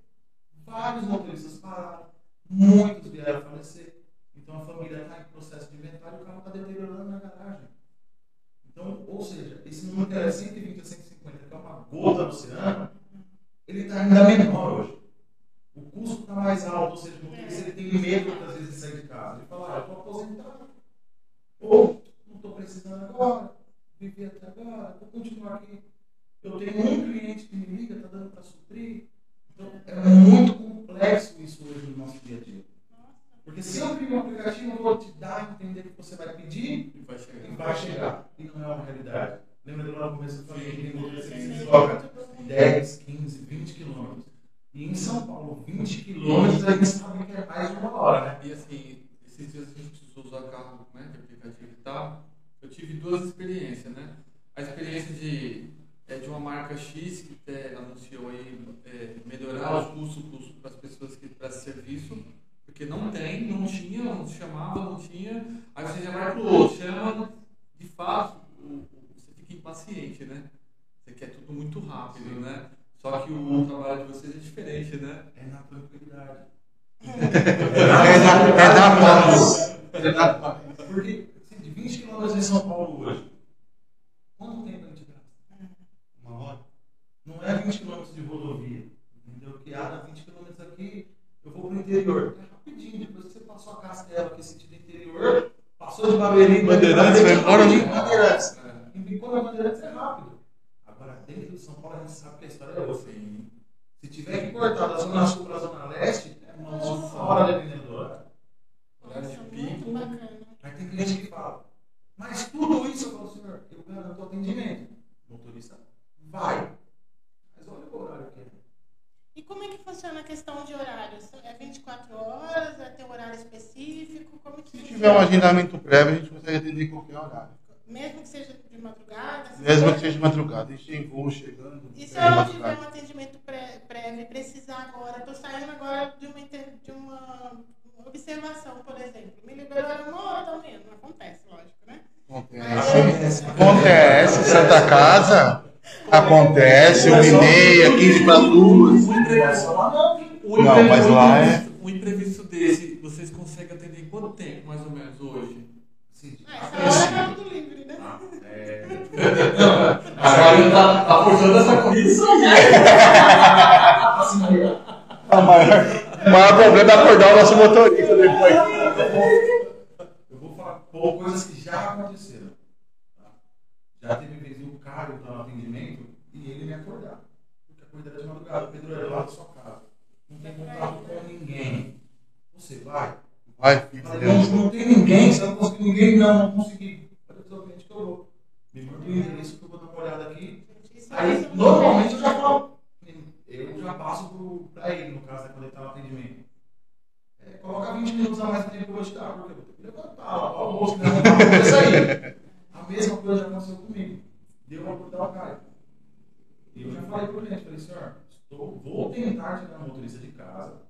vários motoristas pararam, muitos vieram a falecer. Então a família está em processo de inventário e o carro está deteriorando na garagem. Então, ou seja, esse número que era 120 a 150, que é uma gota no oceano, ele está ainda menor hoje. O custo está mais alto, ou seja, o motorista ele tem medo muitas vezes de sair de casa. Ele fala, ah, eu estou aposentado. Ou não estou precisando agora, viver até agora, vou continuar aqui. Eu tenho um cliente que me liga, está dando para suprir. Então, é muito complexo isso hoje no nosso dia a dia. Porque se eu crio um aplicativo, eu vou te dar a entender que você vai pedir E vai chegar. e vai chegar. E não é uma realidade. Lembra que lá no começo eu falei que tem se toca 10, 15, 20 quilômetros. E em São Paulo, 20 quilômetros a gente sabe que é mais de uma hora, né? E assim, esses dias a gente precisou usar carro né, de aplicativo e tal, eu tive duas experiências, né? A experiência de, é, de uma marca X que até anunciou aí é, melhorar os custos para as pessoas que prestam serviço, porque não tem, não tinha, não chamava, não tinha, aí você já vai pro outro, chama, de fato, o- o- você fica impaciente, né? Você quer tudo muito rápido, né? Só que o trabalho de vocês é diferente, né? É na tranquilidade. É é da paz. É paz. Porque assim, de 20 quilômetros em São Paulo hoje, quanto tempo a gente gasta? Uma hora. Não é 20 quilômetros de rodovia. Entendeu? Que ah, dá 20 quilômetros aqui, eu vou pro interior. É rapidinho, depois que você passou a Castelo, que é sentido interior, passou de Barueri, Bandeirantes, vai embora? Bandeirantes. É. Embicou na Bandeirantes é rápido. Agora, dentro de São Paulo, a gente sabe Se tiver que cortar da Zona Sul para a Zona Leste, é uma uma hora dependendo do horário. Horário de Nossa, pico. muito bacana. Aí tem cliente que fala, mas tudo isso, eu falo, senhor, eu garanto o atendimento. O motorista vai. Mas olha o horário que é. E como é que funciona a questão de horários? É 24 horas? É ter um horário específico? Como que Se tiver um agendamento prévio, a gente consegue atender em qualquer horário. Mesmo que seja de madrugada? Mesmo que seja de madrugada. A gente tem voo chegando. E se é eu não tiver um atendimento pré- prévio e precisar agora, estou saindo agora de uma, inter- de uma observação, por exemplo. Me liberou uma hora da manhã, não acontece, lógico, né? Acontece. Acontece, Santa Casa. Acontece, uma e meia, 15 para duas. Imprevisto, Não, mas lá é- Um imprevisto desse, vocês conseguem atender em quanto tempo, mais ou menos, hoje? Essa hora tá tudo livre, né? Ah, é, Agora tá, tá forçando essa corrida isso aí. eu- O maior, o maior problema é acordar o nosso motorista depois. Eu vou falar pô, coisas que já aconteceram. tá? Já teve vez do cara estar no atendimento e ele me acordar. Porque a corrida era de madrugada, o Pedro era lá da sua casa. Não tem contato com ninguém. Você vai. Não, não tem ninguém, você não conseguiu ninguém? Não, não consegui. "Exatamente que eu vou. Me manda o endereço que eu vou dar uma olhada aqui. Isso Aí, isso. normalmente eu já falo, eu já passo pro, pra ele, no caso, né, quando ele tá no atendimento. É, coloca 20 minutos a mais do tempo que eu vou te dar, porque eu vou pro almoço, né? Vai sair. A mesma coisa já aconteceu comigo. Deu uma acordar o cara. E eu já falei pro cliente, falei, senhor, estou, vou tentar tirar o motorista de casa.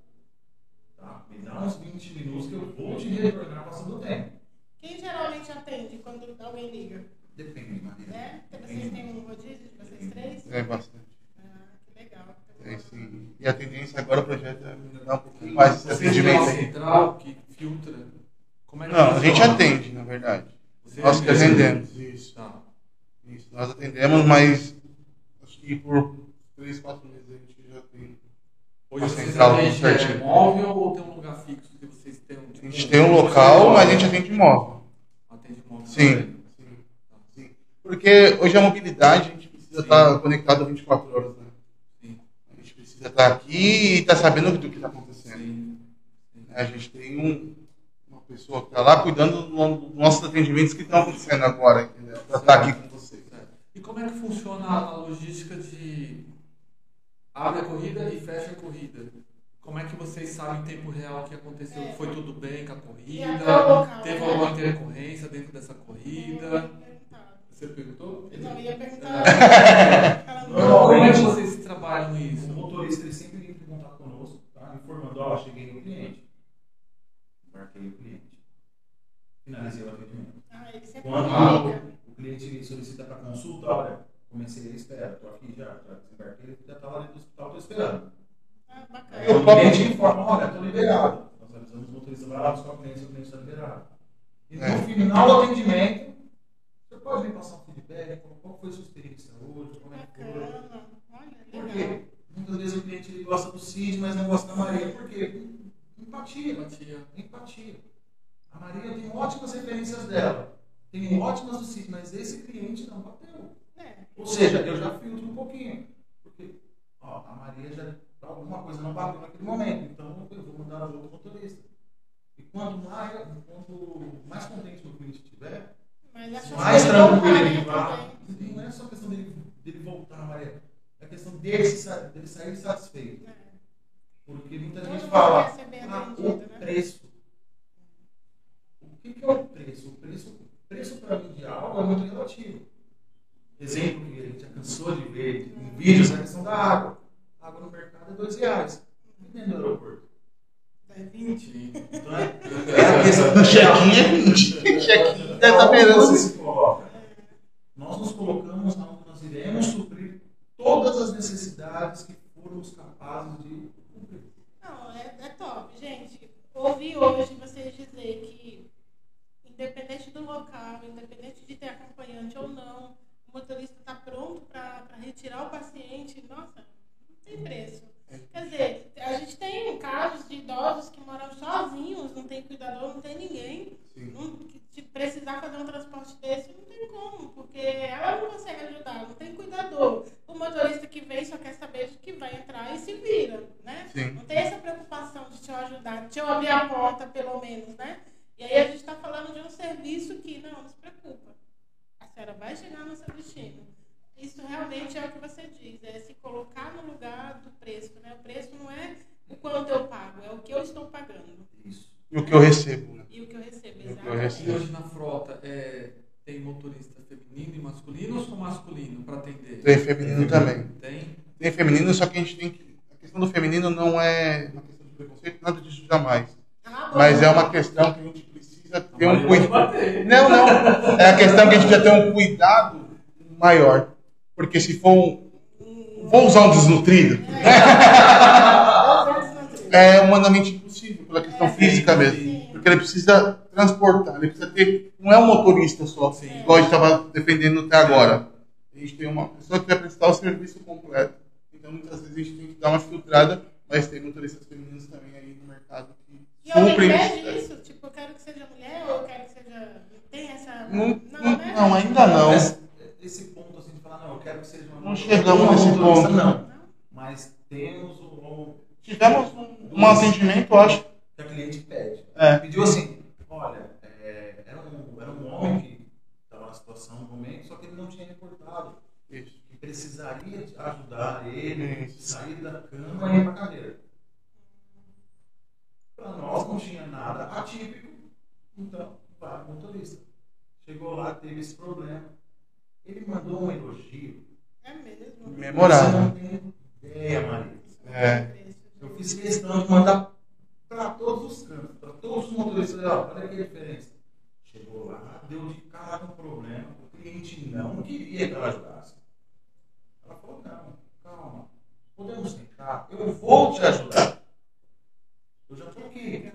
Tá? Me dá uns 20 minutos que eu vou te retornar passando o tempo. Quem geralmente atende quando alguém liga? Depende, Maria. Né? Vocês têm um rodízio de vocês três? É bastante. Ah, que legal. É, sim. E a tendência agora o projeto é melhorar um pouquinho mais esse atendimento aí. central que filtra? Como é que Não, a gente atende, na verdade. Você Nós que atende? atendemos. Isso. Tá. Isso. Nós atendemos, mas acho que por 3, 4 meses a gente já tem. Hoje A vocês central atendem é certinho. móvel ou tem um lugar fixo que vocês têm? um- A gente tem um local, mas a gente atende móvel. Atende móvel Sim. Sim. Sim. Porque hoje a mobilidade a gente precisa estar conectado 24 horas, né? Sim. A gente precisa estar aqui e estar sabendo do que está acontecendo. Sim. A gente tem um- uma pessoa que está lá cuidando do- dos nossos atendimentos que estão acontecendo agora, entendeu? Para estar aqui com vocês. E como é que funciona a logística de abre a corrida e fecha a corrida? Como é que vocês sabem em tempo real o que aconteceu? É. Foi tudo bem com a o corrida? Teve alguma intercorrência dentro dessa corrida? Eu ia perguntar. Você perguntou? Não, eu ia perguntar. Não- Como é que vocês trabalham O isso? motorista ele sempre entra em contato conosco, tá? informando, ó, cheguei no cliente. Embarquei o cliente. Finalizei o atendimento. Ah, ele sempre Quando liga. o cliente solicita para consulta, olha, comecei a espera, estou aqui já, já desembarquei, já está lá dentro do hospital, estou esperando. Ah, bacana. Eu o posso- cliente informa, olha, estou liberado. Nós avisamos o motorista, vai lá buscar o cliente, o cliente está liberado. E no É. final do atendimento, você pode me passar um feedback, qual- qual foi a sua experiência hoje, como é que foi. Olha, Por quê? Muitas vezes o cliente ele gosta do Cid, mas não gosta da Maria. Por quê? Empatia. Empatia. Empatia. A Maria tem ótimas referências dela. Tem ótimas do Cid, mas esse cliente não bateu. É. Ou seja, eu já filtro um pouquinho. Porque ó, a Maria já alguma coisa não bateu naquele momento. Então eu vou mandar outro motorista. E quanto mais, quanto mais contente o cliente estiver, mais tranquilo ele né, vai. Não é só questão dele, dele voltar, Maria. É questão dele, dele sair satisfeito. É. Porque muita gente fala, ah, o né? preço. O que, que é o preço? O preço, o preço para mim de algo é muito relativo. Exemplo que a gente já cansou de ver em vídeos a questão da água. A água no mercado é dois reais. E dentro do aeroporto? É 20. Sim. Então é, É a questão do check-in é 20. Check-in deve estar beirando. você se coloca? Nós nos colocamos onde nós iremos suprir todas as necessidades que formos capazes de cumprir. Não, é, é top. Gente, ouvi hoje vocês dizer que, independente do local, independente de ter acompanhante ou não, o motorista está pronto para retirar o paciente, nossa, não tem preço. Quer dizer, a gente tem casos de idosos que moram sozinhos, não tem cuidador, não tem ninguém. Não, se precisar fazer um transporte desse, não tem como, porque ela não consegue ajudar, não tem cuidador. O motorista que vem só quer saber de que vai entrar e se vira, né? Sim. Não tem essa preocupação de te ajudar, de te abrir a porta, pelo menos, né? E aí a gente está falando de um serviço que, não, não se preocupa. A senhora vai chegar no seu destino. Isso realmente é o que você diz, é se colocar no lugar do preço, né? O preço não é o quanto eu pago, é o que eu estou pagando. Isso. E o que eu recebo, né? E o que eu recebo, exatamente. E hoje na frota é, tem motorista feminino e masculino ou só masculino para atender? Tem feminino também. Tem? Tem feminino, só que a gente tem que. A questão do feminino não é uma questão de preconceito, nada disso jamais. Ah. Mas é uma questão que a gente precisa ter um cuidado. Não, não. É a questão que a gente precisa ter um cuidado maior. Porque se for um. Vou usar um desnutrido. É humanamente impossível, pela questão É, física mesmo. sim. Porque ele precisa transportar, ele precisa ter. Não é um motorista só, Sim. igual a gente estava defendendo até agora. A gente tem uma pessoa que vai prestar o serviço completo. Então muitas vezes a gente tem que dar uma filtrada, mas tem motoristas femininos também aí no mercado que suprem pede isso? Eu quero que seja mulher ou eu quero que seja. Tem essa. Não, não, não, né? não, ainda não. Mas esse ponto assim de falar, não, eu quero que seja uma Não chegamos nesse ponto. Não. Não? Mas temos um, Tivemos um, um atendimento, eu acho. que a cliente pede. É. Pediu assim, olha, é, era, um, era um homem que estava na situação no momento, só que ele não tinha reportado. Isso. Que precisaria ajudar ele Isso. sair da cama e ir para a cadeira. Para nós não tinha nada atípico, então vai o motorista. Chegou lá, teve esse problema. Ele mandou um elogio. É mesmo. Você Memorável. não tem ideia, Maria. É. Eu fiz questão de mandar para todos os cantos, para todos os motoristas. Olha que diferença. Chegou lá, deu de cara com o problema, o cliente não queria que ela ajudasse. Ela falou: não, calma, podemos sentar, eu vou te ajudar. Eu já estou aqui.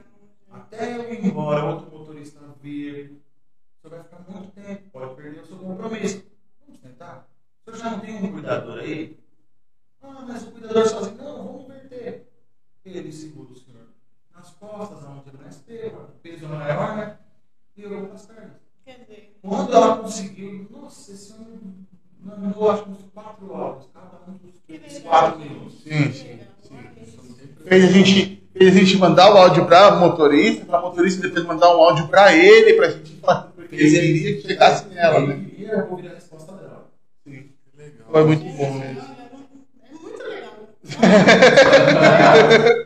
Até eu ir embora, outro motorista vir, você vai ficar muito tempo, pode perder o seu compromisso. Vamos tentar? O senhor já não tem um cuidador aí? Ah, mas o cuidador sozinho. Não, vamos inverter. Ele segura o senhor nas costas, aonde ele mais pega, o peso é maior, né? E eu vou para as pernas. Quando ela conseguiu, nossa, esse homem mandou acho que uns quatro áudios, cada um dos quatro minutos. Sim, sim. isso. Fez a gente, fez a gente mandar o áudio para motorista, para motorista depois mandar um áudio para ele, para a gente falar, porque ele queria que chegasse nela, Ele né? queria ouvir a resposta dela. Sim. Legal. Foi muito bom mesmo. É muito legal.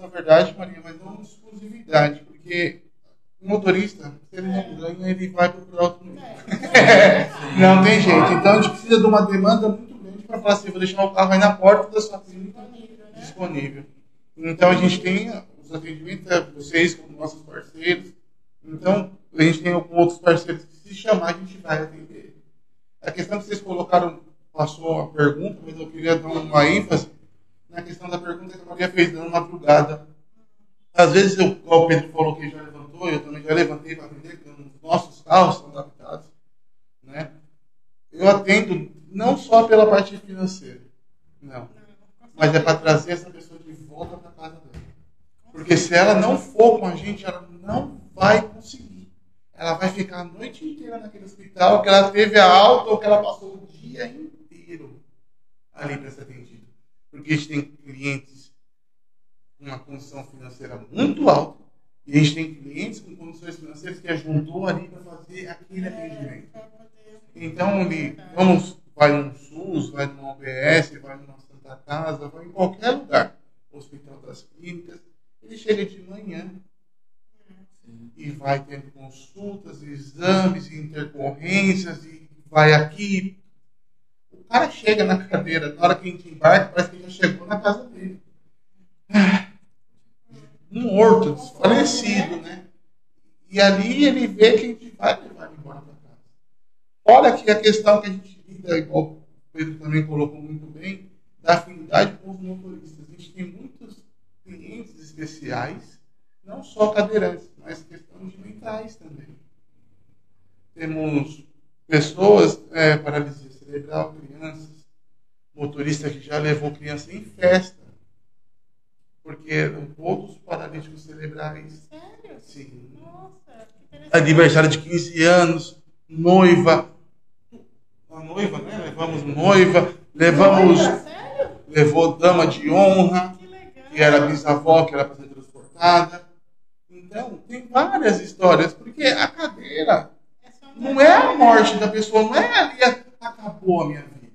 na verdade, Maria, mas não exclusividade, porque o motorista, se ele não ganha, ele vai procurar outro meio. É. Não tem jeito. Então a gente precisa de uma demanda muito grande para falar assim, vou deixar o carro aí na porta da sua clínica Disponível, disponível. Então a gente tem os atendimentos, é, vocês como nossos parceiros. Então a gente tem outros parceiros que se chamar a gente vai atender. A questão que vocês colocaram, passou a pergunta, mas eu queria dar uma ênfase na questão da pergunta que a Maria fez na madrugada. Às vezes, eu, o Pedro falou que já levantou, eu também já levantei para atender, que os nossos carros são adaptados. Né? Eu atendo não só pela parte financeira, não, mas é para trazer essa pessoa de volta para casa dela. Porque se ela não for com a gente, ela não vai conseguir. Ela vai ficar a noite inteira naquele hospital, que ela teve a alta ou que ela passou o dia inteiro ali para. Porque a gente tem clientes com uma condição financeira muito alta E a gente tem clientes com condições financeiras que ajuntou ali para fazer aquele atendimento. pra poder- Então, ele vamos, vai num SUS, vai numa OBS, vai numa Santa Casa, vai em qualquer lugar, Hospital das Clínicas, ele chega de manhã e vai tendo consultas, exames, intercorrências, e vai aqui. Cara chega na cadeira, na hora que a gente embarca, parece que já chegou na casa dele. Morto, desfalecido, né? E ali ele vê que a gente vai levar ele embora para casa. Olha aqui a questão que a gente lida, igual o Pedro também colocou muito bem, da afinidade com os motoristas. A gente tem muitos clientes especiais, não só cadeirantes, mas questão de mentais também. Temos pessoas, é, cerebral, crianças, motorista que já levou criança em festa, porque eram todos paralíticos cerebrais. Sério? Sim. Nossa, que interessante. Aniversário de 15 anos, noiva. A noiva, né? Levamos noiva, levamos. Sério? Levou dama de honra, Que legal. que era bisavó, que era para ser transportada. Então, tem várias histórias, porque a cadeira É não é a morte da pessoa, não é ali a- acabou a minha vida.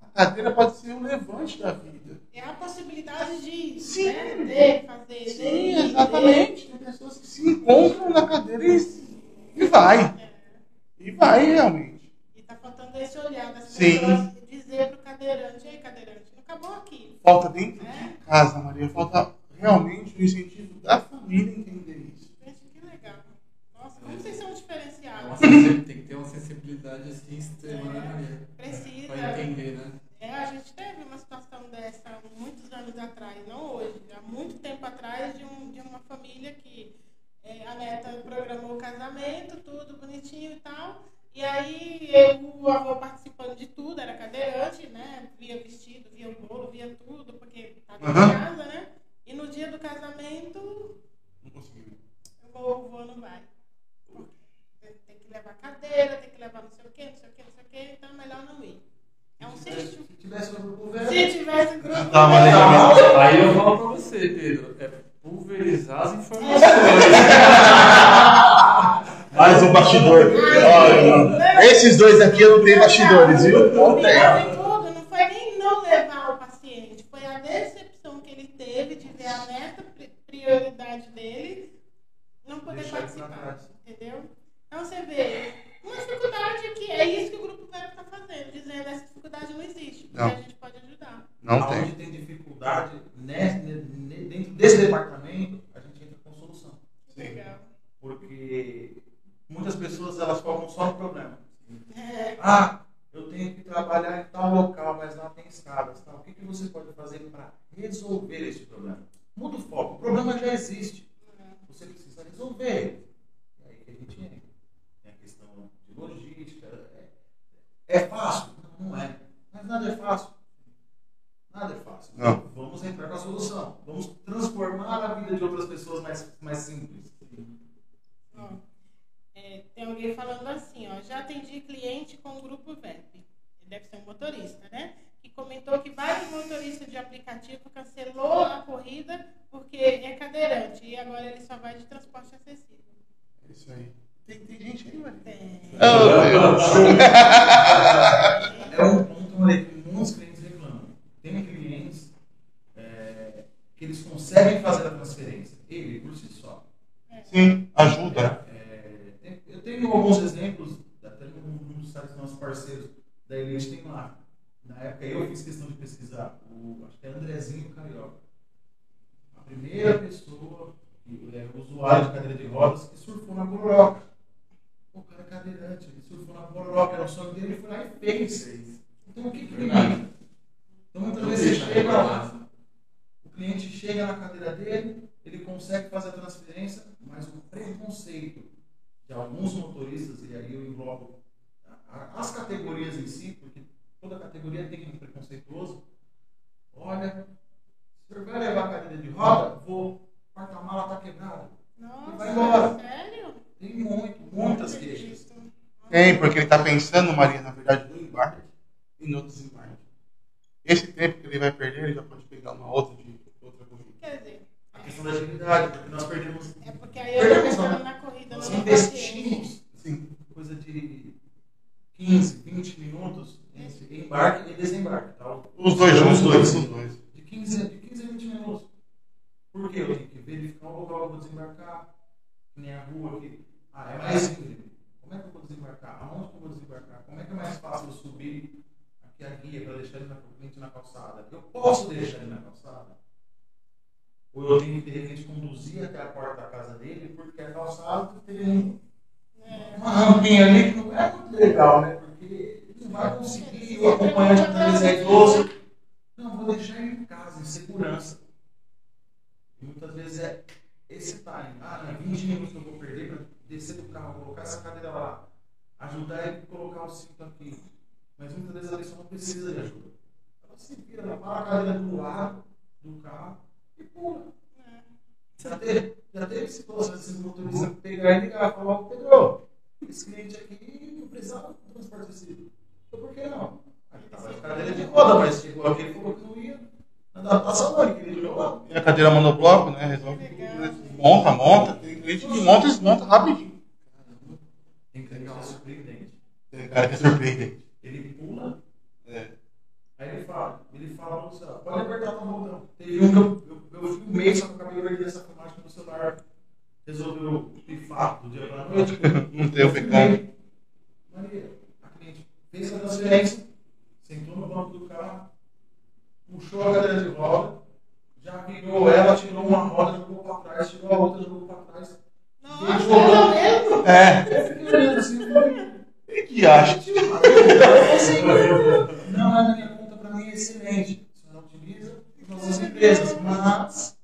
A cadeira pode ser o levante da vida. É a possibilidade de, Sim. né, fazer. Sim, exatamente. Tem pessoas que se encontram na cadeira e, e vai. E vai realmente. E tá faltando esse olhar das Sim. pessoas dizer pro cadeirante, ei cadeirante, não acabou aqui. Falta dentro É. de casa, Maria. Falta realmente o incentivo da família entender isso. Gente, que legal. Nossa, como vocês são É diferenciados. sensi- tem que ter uma sensibilidade assim extrema, né? Precisa. Pra entender, né? É, a gente teve uma situação dessa muitos anos atrás, não hoje, há muito tempo atrás, de, um, de uma família que é, a neta programou o casamento, tudo bonitinho e tal. E aí eu, o avô participando de tudo, era cadeirante, né? Via vestido, via o bolo, via tudo, porque Aham. de casa, né? E no dia do casamento, Não consegui. o vô, o vô não vai. Que levar cadeira, tem que levar não sei o quê, não sei o quê, não sei o quê, então é melhor não ir. É um sítio. Se tivesse um grupo velho. Se tivesse grupo. Tá, mas velho, Aí eu falo pra você, Pedro, é pulverizar as informações. Mais um bastidor. Olha, esses dois aqui eu não tenho bastidores, viu? Não O tem. pior de tudo não foi nem não levar o paciente, foi a decepção que ele teve de ver a neta pri- prioridade dele não poder Deixar participar. Entendeu? Então você vê, uma dificuldade que é isso que o grupo Vero está fazendo, dizendo essa dificuldade não existe, porque Não. a gente pode ajudar. Não Onde tem. tem dificuldade, né, ne- ne- dentro desse departamento, a gente entra com solução. Legal. Porque muitas pessoas elas focam só no problema. É, Ah, eu tenho que trabalhar em tal local, mas lá tem escadas. Tal. O que, que você pode fazer para resolver esse problema? Muda o foco. O problema já existe. Você precisa resolver. É aí que a gente entra. Tem a questão de logística. É, é fácil? Não, não é. Mas nada é fácil. Nada é fácil. Não. Vamos entrar com a solução. Vamos transformar a vida de outras pessoas mais, mais simples. ó, é, tem alguém falando assim, ó, já atendi cliente com o grupo VEP. Ele deve ser um motorista, né? Que comentou que vários motoristas de aplicativo cancelou a corrida porque é cadeirante e agora ele só vai de transporte acessível. É isso aí. Tem, tem gente aí, Maria. Tem. Oh, Deus. É um ponto aí que muitos clientes reclamam. Tem clientes é, que eles conseguem fazer a transferência, ele por si só. Sim, ajuda. É, tem- eu tenho alguns exemplos, até num dos sites nossos parceiros da Elite tem lá. Na época eu fiz questão de pesquisar, o, acho que é Andrezinho Carioca. A primeira pessoa, que é usuário de cadeira de rodas, que surfou na Bororoca. Cadeirante, ele surfou na Bororoca, era o sonho dele, ele foi lá e fez. Então o que que ele Então muitas vezes você chega lá, o cliente chega na cadeira dele, ele consegue fazer a transferência, mas o preconceito de alguns motoristas, e aí eu englobo as categorias em si, porque toda categoria tem um preconceituoso. Olha, o senhor vai levar a cadeira de roda? Vou. O porta-mala está quebrado. Nossa, vai embora. sério? Tem muito, muitas queixas. Tem, porque ele está pensando, Maria, na verdade, no embarque e no desembarque. Esse tempo que ele vai perder, ele já pode pegar uma outra de outra corrida. Quer dizer, A questão da agilidade, porque nós perdemos investimos Sim. coisa de 15, 20 minutos entre embarque e desembarque. Tá? Os dois juntos, os dois, os dois. De 15, de 15 a 20 minutos. Por quê? Eu tenho que verificar o local eu vou desembarcar, nem a rua aqui. Ah, é mais simples. Como é que eu vou desembarcar? Aonde que eu vou desembarcar? Como é que é mais fácil eu subir aqui a guia para deixar ele na, cliente na calçada? Eu posso deixar ele na calçada? Ou eu tenho que, de repente, conduzir até a porta da casa dele, porque a calçada tem um- uma rampinha ali que não é muito legal, né? Porque ele não vai conseguir, o acompanhante que talvez é. Não, vou deixar ele em casa, em segurança. E muitas vezes é esse time. Ah, não, é 20 minutos que eu vou perder para descer do carro, colocar essa cadeira lá, ajudar ele a colocar o cinto aqui. Mas muitas vezes a pessoa não precisa de ajuda. Ela se vira, ela para a cadeira do lado do carro e pula. Já teve, já teve situações assim, do motorista pegar e ligar falar, "Ô, Pedro, esse cliente aqui não precisava do transporte acessível. Eu, por que não? Aí tava a cadeira de roda, mas chegou aqui e falou que não ia. Adaptação ele queria jogar. E a cadeira monobloco, né? Resolve tudo, né? Monta, monta. Tem cliente que monta e desmonta rapidinho. Tem que ser surpreendente. Tem cara que é surpreendente. Ele pula, É. aí ele fala, ele fala no celular, pode apertar o botão. Teve um que eu, eu, eu filmei, só que eu acabei de perder essa filmagem no celular. Resolveu pifar do dia pra noite. Não tem o pecado. Maria, a cliente fez a transferência, sentou no banco do carro, puxou a cadeira de roda, já virou ela, tirou uma roda, jogou pra trás, tirou a outra, jogou pra trás. Nossa, Ele jogou. É. Eu fiquei olhando assim, falei, Que acha? Não é na minha conta, para mim é excelente. A senhora utiliza em nossas empresas, mas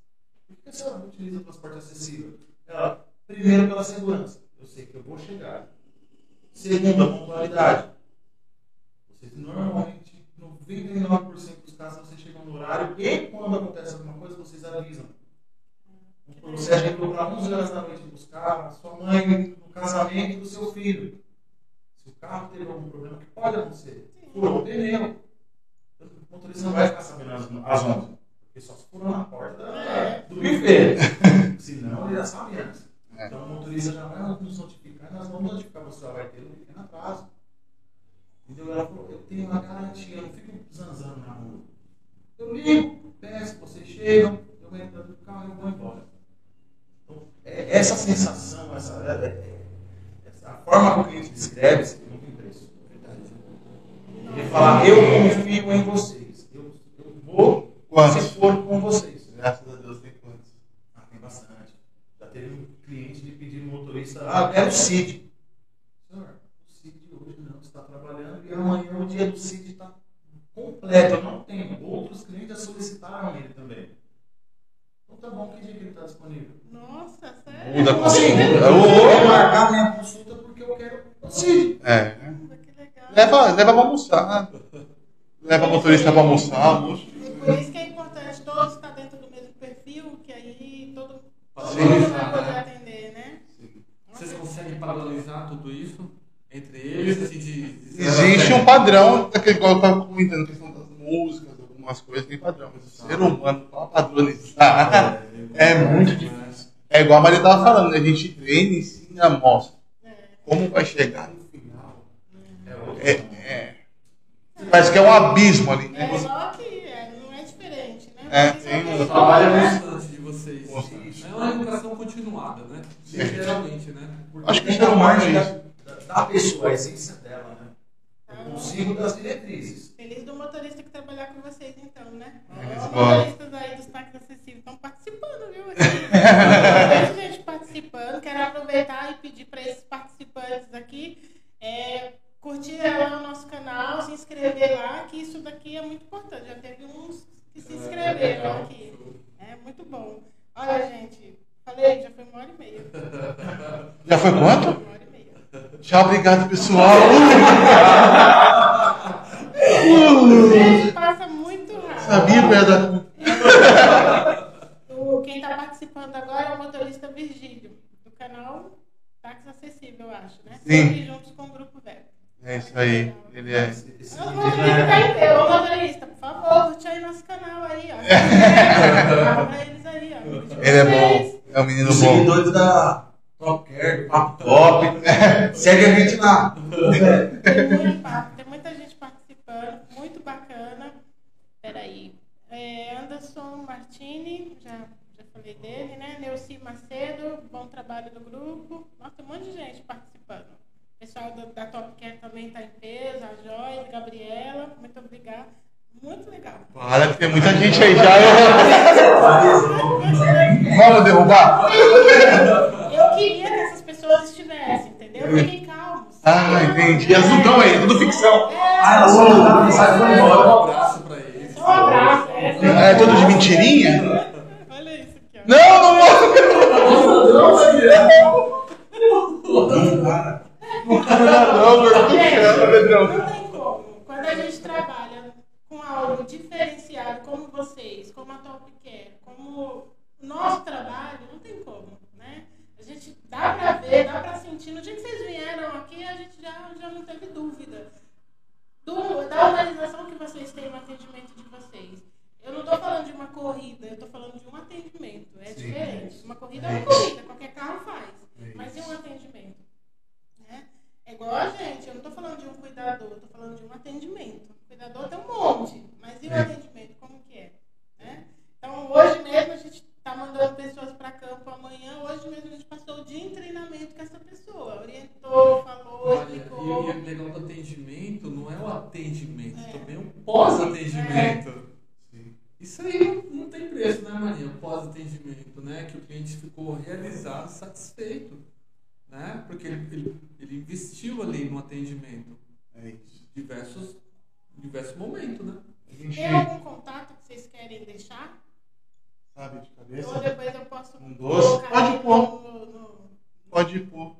por que a senhora não utiliza o transporte acessível? Ela, primeiro, pela segurança. Eu sei que eu vou chegar. Segundo, a pontualidade. Vocês normalmente, 99% dos casos, vocês chegam no horário e quando acontece alguma coisa, vocês avisam. Supor, Você chegou para 11 horas da noite buscar a sua mãe no casamento do seu filho. Se o carro teve algum problema, que pode acontecer? Furou o pneu. O motorista não vai ficar sabendo às às 11. Porque só se furou na porta do buffet. Senão ele já sabe antes. É. Então o motorista já vai nos notificar e nós vamos notificar você, vai ter um pequeno atraso. Entendeu? Ela falou, eu tenho uma garantia, eu não fico zanzando na rua. Eu ligo, peço, vocês chegam, eu entro dentro do carro e vou embora. Então, é- essa sensação, essa, é- é- essa- forma como o cliente descreve, isso não tem preço. Ele fala, eu confio em vocês. Eu, eu vou Quantos? se for com vocês. Graças a Deus tem quantos. Ah, tem bastante. Já teve um cliente de pedir no motorista, ah, quero o CID. Senhor, o CID hoje não está trabalhando e amanhã o dia do CID está completo. Eu não tenho. Outros clientes já solicitaram ele também. Então tá bom, que dia que ele está disponível? Nossa, sério? Muda assim? consulta. Eu vou marcar minha consulta porque eu quero o CID. É. Que. Leva, leva pra almoçar. Leva a motorista pra almoçar, almoço. E por isso que é importante todos estar dentro do mesmo perfil, que aí todo, todo Sim. mundo vai poder atender, né? Vocês conseguem padronizar tudo isso entre eles? Assim, de, de- Existe um padrão, daquele igual eu estava comentando, questão músicas, algumas coisas tem padrão, mas o ser humano para padronizar é muito difícil. É igual a Maria estava falando, né? a gente treina, ensina, mostra. Como vai chegar no final? É. É, é. Parece que é um abismo ali, né? É igual aqui, é, não é diferente, né? É, tem um O trabalho é né? constante de vocês. Constante. É uma educação continuada, né? Literalmente, né? Porque Acho que o ser a humano é da, pessoa, a essência consigo das diretrizes. Feliz do motorista que trabalhar com vocês, então, né? Os motoristas aí dos táxis acessíveis estão participando, viu? Aqui. Tem gente participando. Quero aproveitar e pedir para esses participantes aqui é, curtir lá o nosso canal, se inscrever lá, que isso daqui é muito importante. Já teve uns que se inscreveram aqui. É muito bom. Olha, gente, falei, já foi uma hora e meia. Já foi quanto? Uma hora e meia. Tchau, obrigado, pessoal. Gente, passa muito rápido. Sabia que eu ia dar. O, quem está participando agora é o motorista Virgílio, do canal Táxi Acessível, eu acho, né? Sim. Sempre juntos com o Grupo Web. É isso aí. Ele é. Vídeo motorista, tá é- ô, motorista, por favor, curte aí nosso canal aí, ó. Fala pra eles aí, ó. Ele é bom. É um menino Os bom. seguidores da, Top Care, Papo Top. Segue a gente lá. Tem muito papo, tem muita gente participando, muito bacana. Peraí. É, Anderson Martini, já, já falei dele, né? Neuci Macedo, bom trabalho do grupo. Nossa, tem um monte de gente participando. O pessoal do- da Top Care também está em peso, a Joyce, a Gabriela, muito obrigada. Muito legal. Para que tem muita gente aí já. Vamos derrubar? Eu queria que essas pessoas estivessem, entendeu? Fiquem calmos. Ah, entendi. Elas não estão aí, é tudo ficção. Ah, ela só não sai foi Um embora. abraço pra eles. Só um abraço. essa- É tudo de mentirinha? Olha isso aqui, ó. Não, não vou. Não, cara. Não, Pedrão. Não tem como. Quando a gente trabalha com algo diferenciado, como vocês, como a Top Care, como o nosso trabalho, não tem como, né? A gente dá pra ver, dá pra sentir. No dia que vocês vieram aqui, a gente já, já não teve dúvida do, da organização que vocês têm no atendimento de vocês. Eu não estou falando de uma corrida, eu estou falando de um atendimento. É Sim. diferente. Uma corrida é É uma corrida, qualquer carro faz. É Mas e um atendimento? Né? É igual a gente, eu não estou falando de um cuidador, eu estou falando de um atendimento. O cuidador tem um monte, mas e o É. atendimento, como que é? Né? Então, hoje mesmo a gente está mandando pessoas para campo amanhã, hoje mesmo a gente passou o dia em treinamento com essa pessoa. Orientou, falou, Olha, explicou. e, e o legal do atendimento não é o atendimento, É. também é o pós-atendimento. Isso aí não, tem preço, né, Maria? O pós-atendimento, né? Que o cliente ficou realizado, satisfeito, né? Porque ele, ele, ele investiu ali no atendimento. É isso. Diversos, diversos momentos, né? Tem algum contato que vocês querem deixar? Sabe de Ou cabeça. depois eu posso Um doce? Pode pôr. no- no- Pode pôr.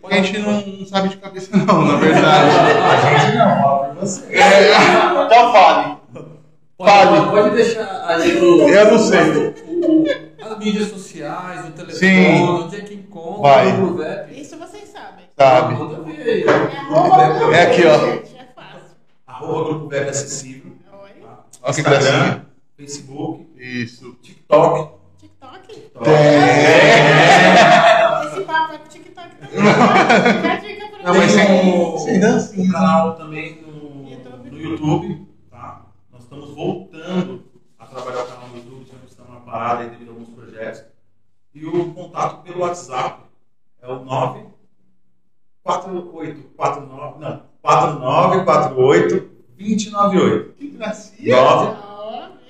Porque a gente não sabe de cabeça, não, na verdade. A gente não, fala por você. É, então fale. Pode, Fale. pode deixar aí no, Eu não sei. o- o- as mídias sociais, o telefone, Sim. onde é que encontra, Vai. o grupo VEP. Isso vocês sabem. Sabe. É, É aqui, ó. É fácil. Arroba Grupo Web Acessível. Oi. Olha que Instagram, gracinha. Facebook, Isso. TikTok. TikTok? É. Esse papo é pro TikTok também. A dica pra Não, mas vocês. sem- sem dancinha. um canal também no YouTube. no YouTube. Tá? Nós estamos voltando a trabalhar o canal no YouTube, que estar numa parada aí devido a alguns projetos. E o contato pelo WhatsApp é o 94849, não, 4948 2098. Que gracinha.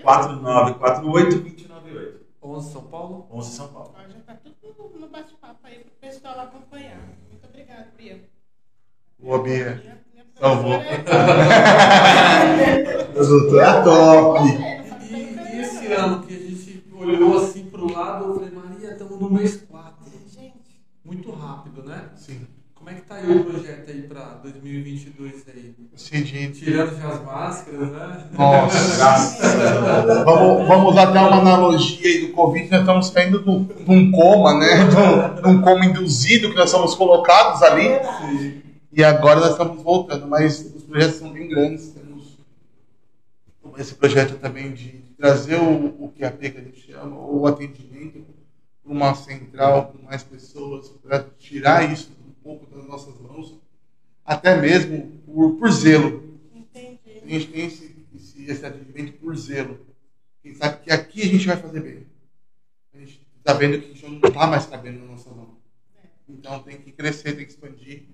94948 2098. 11 São Paulo? 11 São Paulo. Ó, já tá tudo no bate-papo aí pro pessoal acompanhar. Muito obrigada, Bia. Boa, Bia. Minha- minha Salvou. O resultado é top. E, e esse ano que a gente olhou assim pro lado, eu falei, Maria, estamos no mês 4. Gente, Muito rápido, né? Sim. Como é que tá aí o projeto aí pra 2022 aí? Cid. Tirando já as máscaras, né? Nossa. vamos, vamos usar até uma analogia aí do Covid, nós estamos saindo de um- de um coma, né? De um, coma induzido que nós somos colocados ali. Sim. E agora nós estamos voltando, mas os projetos são bem grandes. Temos esse projeto também de trazer o, o QAP que a gente chama, o atendimento, para uma central com mais pessoas, para tirar isso pouco das nossas mãos, até mesmo por, por zelo. entendi. A gente tem esse, esse, esse atendimento por zelo. Quem sabe que aqui a gente vai fazer bem. A gente está vendo que não está mais cabendo na nossa mão. Então tem que crescer, tem que expandir.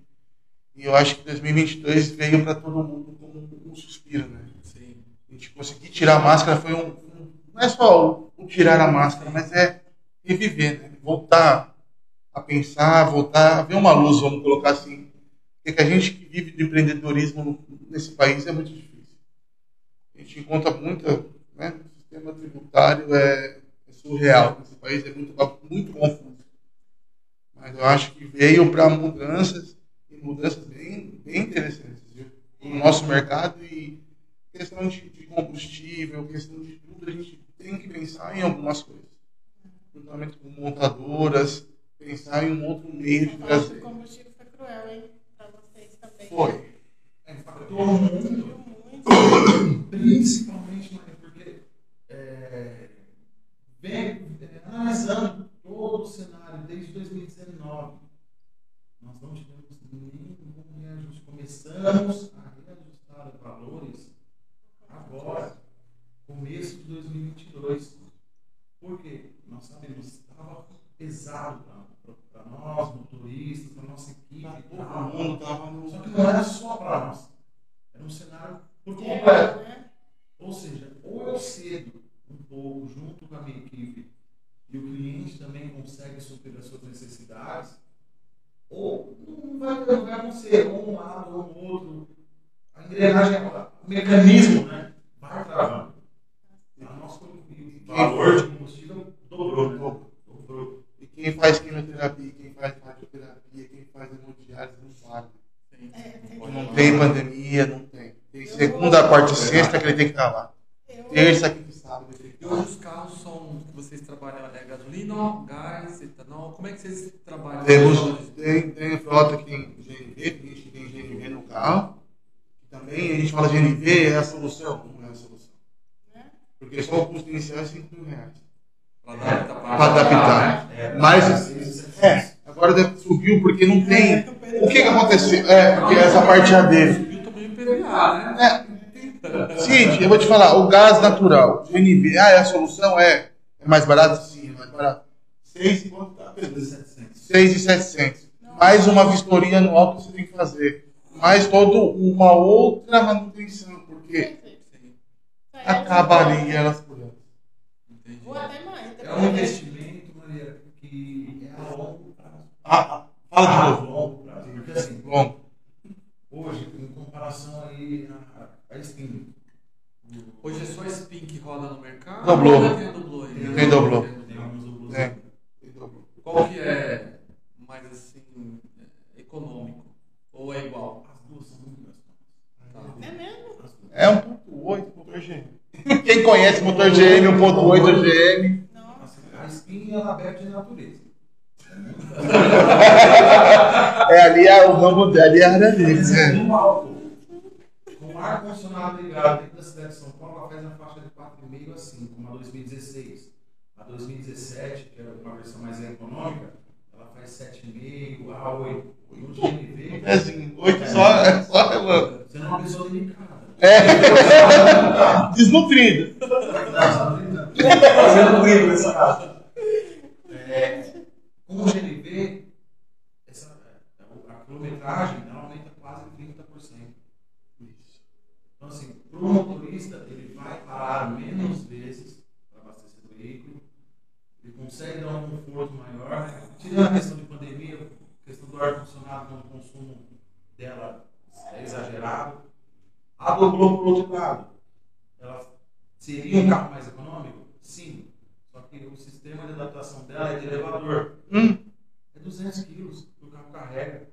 E eu acho que 2022 veio para todo mundo como um suspiro, né? Sim. A gente conseguir tirar a máscara foi um. um- não é só o, o tirar a máscara, mas é reviver, né? Voltar a pensar, voltar a ver uma luz, vamos colocar assim. Porque que a gente que vive de empreendedorismo nesse país é muito difícil. A gente encontra muita. Né? O sistema tributário é, é surreal. Esse país é muito, muito confuso. Mas eu acho que veio para mudanças, e mudanças bem, bem interessantes, viu? No nosso mercado e questão de, de combustível, questão de tudo, a gente tem que pensar em algumas coisas. Juntamente com montadoras, pensar em um outro meio de trazer. O combustível foi cruel, hein? Para vocês também. Foi. É, impactou muito. muito. Principalmente, mas porque é, vem é, analisando todo o cenário desde 2019, nós não tivemos nenhum reajuste. Começamos a reajustar valores agora, começo de 2022. Por quê? Nós sabemos que estava pesado para nós, motoristas, para nossa equipe, tá, todo tá, mundo estava no. Só que não era só para nós. Era um cenário por é, completo. É. Ou seja, ou eu cedo um pouco junto com a minha equipe e o cliente também consegue suprir as suas necessidades, ou não vai ter lugar não ser ou um lado ou um outro. A engrenagem, o mecanismo, né? Vai travando. A nossa, o valor de combustível dobrou, né? Quem faz quimioterapia, quem faz radioterapia, quem faz hemodiálise não sabe. Sim. É, tem Não que- tem pandemia, não tem. Tem segunda, quarta e sexta que ele tem que estar lá. Terça, quinta e sábado ele tem que E estar lá. hoje os carros são que vocês trabalham é gasolina, gás, etanol. Como é que vocês trabalham? Temos, tem, tem frota que tem GNV, tem gente que tem GNV no carro. Também a gente fala GNV é a solução, não é a solução. né? Porque só o custo inicial é 5 mil reais. Para adaptar. Para adaptar. É, Mas, é, agora deve- subiu porque não tem. É, O que, que aconteceu? É, porque essa parte AD. Subiu também o PVA, né? É, Cid, eu vou te falar, o gás natural, GNV, ah, é a solução? É. É mais barato? Sim, é mais barato. 6 e quanto tá, Pedro? 6,700. Mais uma vistoria anual que você tem que fazer. Mais toda uma outra manutenção, porque acabaria elas por ano. entendi. Ou até mais. É um investimento, Maria, que é a longo prazo. Ah, fala de A novo. longo prazo. Porque assim, Bom, hoje, em comparação aí a, a Steam, Hoje é só spin que roda no mercado? Dobrou. Ou Tem ainda? Tem tem alguns duplos. É. Qual que é mais assim é, econômico? Ou é igual? As duas são muito gastosas. Tá. É mesmo? É 1.8 motor GM. Quem conhece motor GM, 1.8 GM. Não. A Spin ela bebe de natureza. É ali é o ramo ali é a área deles. É. No álcool, com ar condicionado ligado dentro da cidade de São Paulo, ela faz na faixa de 4,5 a 5, como a 2016. A 2017, que era uma versão mais econômica, ela faz 7,5 a 8. No GNV, Pezinho, 8 só, é só relando. você não é uma pessoa delicada. É. Desnutrido. Fazendo comigo nessa casa. É, com o GNV, essa, a quilometragem ela aumenta quase 30%. Então, assim, para o motorista, ele vai parar menos vezes para abastecer o veículo, ele consegue dar um conforto maior, tirando a questão de pandemia, a questão do ar-condicionado, quando o consumo dela é exagerado. A Doblô, por outro lado, ela seria um carro mais econômico? Sim. Sistema de adaptação dela é de elevador. Hum. É 200 quilos que o carro carrega.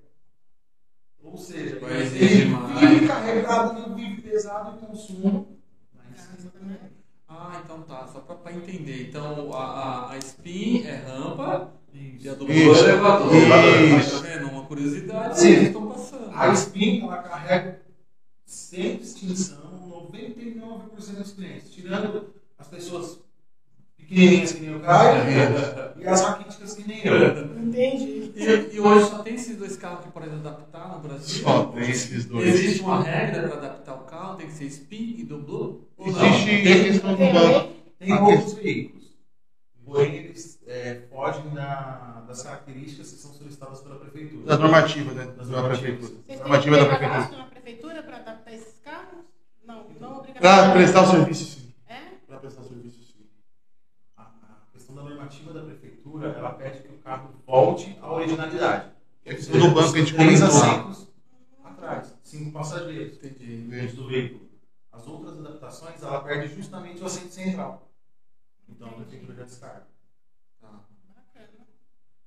Ou seja, Vai ele exigir mais. vive carregado, ele vive pesado e consumo. Mas Ah, então tá, só pra, pra entender. Então a, a, a spin é rampa e a dobrou Isso. é elevador. Isso. Tá vendo? Uma curiosidade Sim. que estão passando. a Spin ela carrega sem distinção 99% dos clientes, tirando as pessoas pequenininhas que nem o Caio e as raquíticas que nem eu. Entendi. E, e hoje só tem esses dois carros que podem adaptar no Brasil? Só tem esses dois. Existe uma regra para adaptar o carro? Tem que ser spin e não? Existe a questão do Tem banco. Tem outros veículos, porém eles é, fogem da- das características que são solicitadas pela prefeitura. Da normativa, né? Das Da normativas. prefeitura. Vocês têm Normativa que da ter prefeitura. cadastro na prefeitura para adaptar esses carros? Não, não Para obrigatoriamente. prestar o serviço, sim. É? Para prestar o serviço, sim. A, a questão da normativa da prefeitura, ela pede que o carro volte à originalidade. É que no banco a gente três assentos atrás, cinco passageiros Entendi. dentro do veículo. As outras adaptações, ela perde justamente o assento central. Então a prefeitura já descarga. Tá.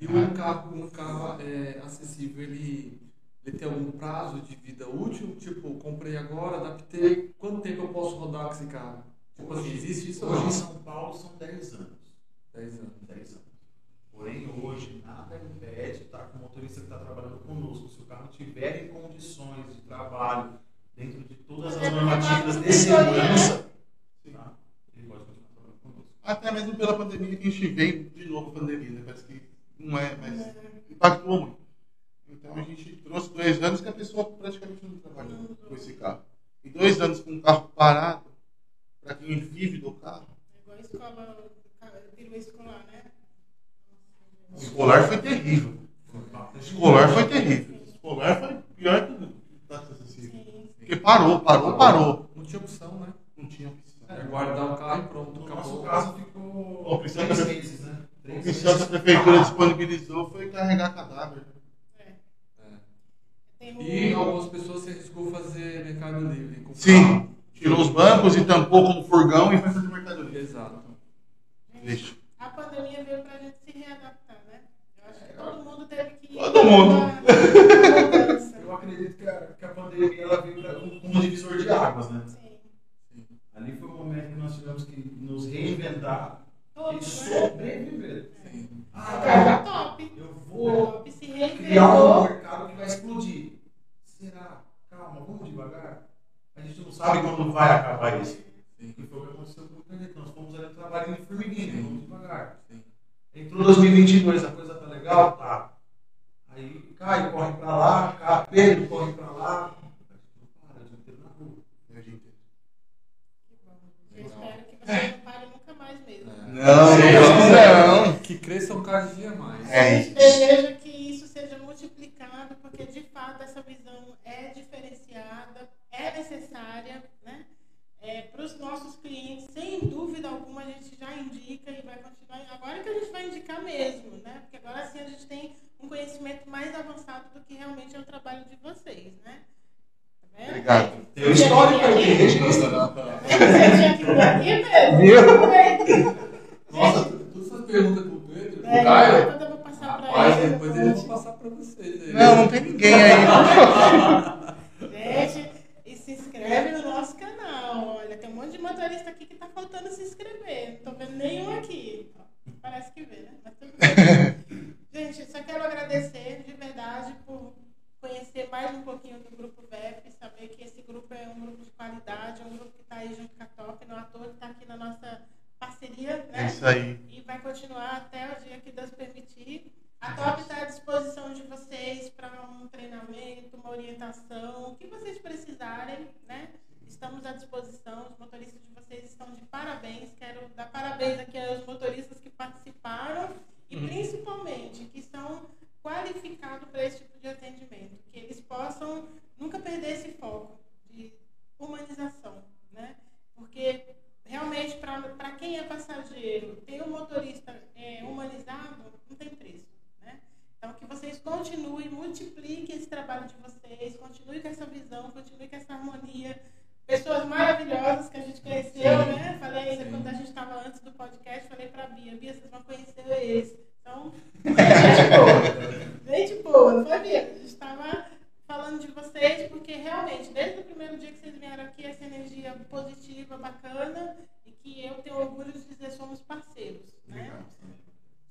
E um carro, um carro é, acessível, ele, ele tem algum prazo de vida útil? Tipo, comprei agora, adaptei, quanto tempo eu posso rodar com esse carro? Tipo assim, existe isso Hoje em não? São Paulo são 10 anos. 10 anos. 10 anos. Porém, hoje, nada impede, tá? Com o motorista que está trabalhando conosco, se o carro tiver em condições de trabalho, dentro de todas as normativas de segurança, tá? ele pode continuar trabalhando conosco. Até mesmo pela pandemia que a gente veio de novo a pandemia, né? Parece que não é, mas impactou muito. Então a gente trouxe dois anos que a pessoa praticamente não trabalhou com esse carro. E dois anos com o carro parado, para quem vive do carro, É igual a escola, perua escolar, né? Escolar foi terrível. Escolar foi terrível. Escolar foi pior que da parou, parou, parou. Não tinha opção, né? Não tinha opção. É guardar o carro e pronto, No acabou. nosso caso ficou três meses, né? O Três que meses. a prefeitura disponibilizou foi carregar cadáver. É. O- E algumas pessoas se arriscou a fazer mercado livre. com Sim. carro. Tirou os bancos e tampou como furgão e foi fazer mercadoria. Exato. Deixa. A pandemia veio pra gente se readaptar, né? Eu acho que todo mundo. Todo. Eu acredito que a, que a pandemia ela veio como um divisor de águas, né? Sim. Ali foi o momento que nós tivemos que nos reinventar e Todos, né? sobreviver. Sim. Ah, Cara, top. eu O vou top se criar um mercado que vai explodir. Será? Calma, vamos devagar. A gente não sabe quando vai acabar isso. Sim. E foi o que aconteceu com muita gente. Nós fomos ali trabalhando de formiguinha, vamos devagar. Sim. Entrou 2022, a coisa tá legal? Tá. Aí Caio corre pra lá, Ca- Pedro corre pra lá. Não para, o dia inteiro na rua. É o dia inteiro. Eu espero que vocês não parem nunca mais mesmo. Não, não. Que cresçam cada dia mais. É A gente deseja que isso seja multiplicado, porque de fato essa visão é diferenciada, é necessária, né? para os nossos clientes, sem dúvida alguma, a gente já indica e vai continuar. Agora que a gente vai indicar mesmo, né? Porque agora sim a gente tem um conhecimento mais avançado do que realmente é o trabalho de vocês, né? Tá vendo? Obrigado. Tem um histórico aqui, registra. Você tinha que aqui mesmo. Viu? Nossa, todas essas perguntas pro Pedro, pro É, Caio, depois eu vou passar para rapaz, ele. depois eles vão passar pra vocês. aí. Não, não tem ninguém aí. Gente, e se inscreve no nosso canal. Olha, tem um monte de motorista aqui que tá faltando se inscrever. Não tô vendo nenhum aqui. Parece que vê, né? Mas tudo bem. Gente, só quero agradecer de verdade por conhecer mais um pouquinho do Grupo VEP, saber que esse grupo é um grupo de qualidade, é um grupo que está aí junto com a Top, não à toa que está aqui na nossa parceria, É né? isso aí. e vai continuar até o dia que Deus permitir. A Top está à disposição de vocês para um treinamento, uma orientação, o que vocês precisarem, né? Estamos à disposição, os motoristas de vocês estão de parabéns. Quero dar parabéns aqui aos motoristas que participaram e principalmente que são qualificados para esse tipo de atendimento, que eles possam nunca perder esse foco de humanização, né? Porque realmente para quem é passageiro, ter um motorista é, humanizado não tem preço, né? Então que vocês continuem, multipliquem esse trabalho de vocês, continuem com essa visão, continuem com essa harmonia. Pessoas maravilhosas que a gente conheceu, né? Falei ainda quando a gente estava antes do podcast, falei para Bia, Bia, vocês vão conhecer eles. Então, gente boa. Gente boa, não foi, Bia? A gente estava falando de vocês, porque realmente, desde o primeiro dia que vocês vieram aqui, essa energia positiva, bacana, e que eu tenho orgulho de dizer somos parceiros. Né?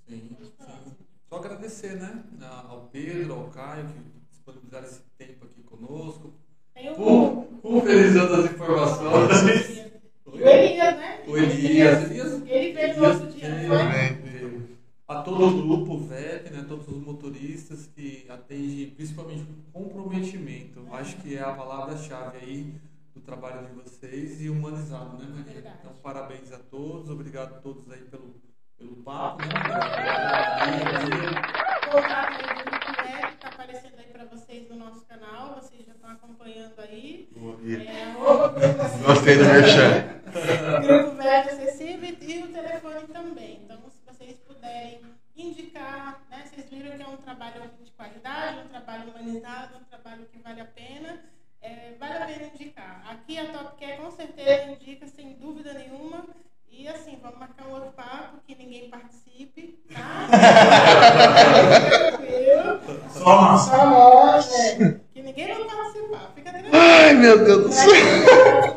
Sim, sim. Só agradecer, né? Ao Pedro, ao Caio, que disponibilizaram esse tempo aqui conosco. Tem o, Pul- Pulverizando as informações. o Elias, né? O Elias. Elias Ele veio no outro dia, foi? veio. A todo o grupo VEP, né, todos os motoristas que atendem principalmente com comprometimento. Acho que é a palavra-chave aí do trabalho de vocês e humanizado, né, Maria? Verdade. Então, parabéns a todos, obrigado a todos aí pelo, pelo papo, né? pela- Web está aparecendo aí para vocês no nosso canal, vocês já estão acompanhando aí. É. Gostei do merchan. Grupo Verde Acessível e o telefone também. Então, se vocês puderem indicar, né, vocês viram que é um trabalho de qualidade, um trabalho humanizado, um trabalho que vale a pena, é, vale a pena indicar. Aqui a Top Care com certeza indica, sem dúvida nenhuma. E assim, vamos marcar um outro papo, que ninguém participe, tá? Só massa. Só nós, é. Que ninguém vai participar, fica tranquilo. Ai, meu Deus do céu.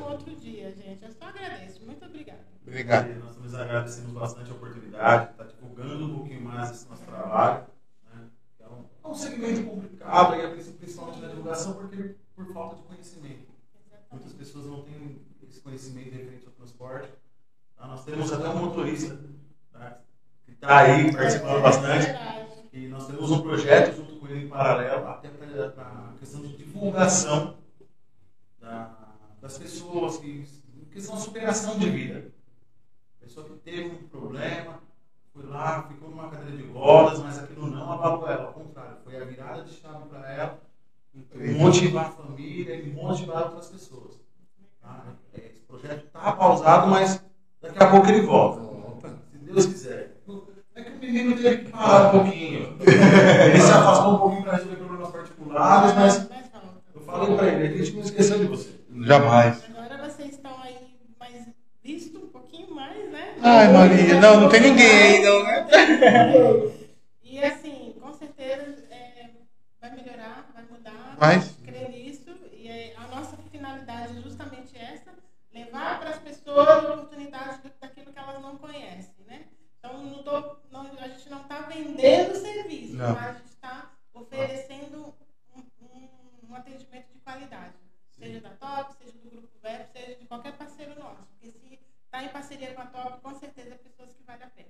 Um outro dia, gente. Eu só agradeço. Muito obrigada. Obrigado. E Nós também agradecemos bastante a oportunidade de estar divulgando um pouquinho mais esse nosso trabalho. né? É um, é um segmento complicado, aí, principalmente na divulgação, porque por falta de conhecimento. Muitas pessoas não têm esse conhecimento referente ao transporte. Tá? Nós temos até um motorista tá? que está aí participando bastante. E nós temos um projeto junto com ele em paralelo, até para a questão de divulgação da- das pessoas, que, questão de superação de vida. Pessoa que teve um problema, foi lá, ficou numa cadeira de rodas, mas aquilo não abalou ela, ao contrário, foi a virada de chave para ela motivar a família e motivar outras pessoas. Tá? Esse projeto está pausado, mas daqui a pouco ele volta. Se Deus quiser. É que o menino teve que parar um pouquinho. Ele se afastou um pouquinho para resolver problemas particulares, mas eu falei para ele, a gente não esqueceu de você. Jamais. Agora vocês estão aí mais visto um pouquinho mais, né? Ai, Maria. Não, não tem ninguém aí, não, né? E assim, com certeza é, vai melhorar, vai mudar. Mas- Creio nisso. E é, a nossa finalidade é justamente essa: levar para as pessoas a oportunidade do- daquilo que elas não conhecem? Então, não tô, não- a gente não está vendendo serviço, Não. mas a gente está oferecendo um, um- um atendimento de qualidade. Seja da TOP, seja do Grupo Web, seja de qualquer parceiro nosso. Porque se está em parceria com a TOP, com certeza é pessoas que vale a pena.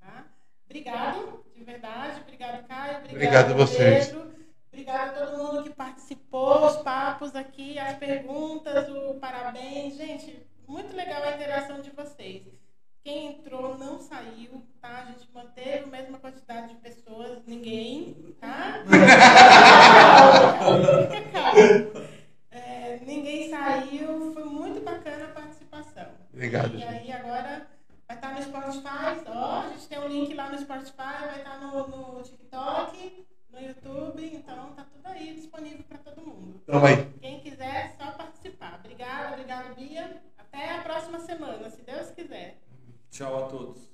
Tá? Obrigado, de verdade. Obrigado, Caio. Obrigado, Obrigado a vocês. Pedro. Obrigado a todo mundo que participou, os papos aqui, as perguntas, o parabéns. Gente, muito legal a interação de vocês. Quem entrou não saiu, tá? A gente manteve a mesma quantidade de pessoas, ninguém, tá? É, ninguém saiu, foi muito bacana a participação. Obrigado. E aí agora vai estar no Spotify, ó, a gente tem um link lá no Spotify, vai estar no, no TikTok, no YouTube, então tá tudo aí disponível para todo mundo. Então vai. Quem quiser, só participar. Obrigada, obrigada Bia. Até a próxima semana, se Deus quiser. Tchau a todos.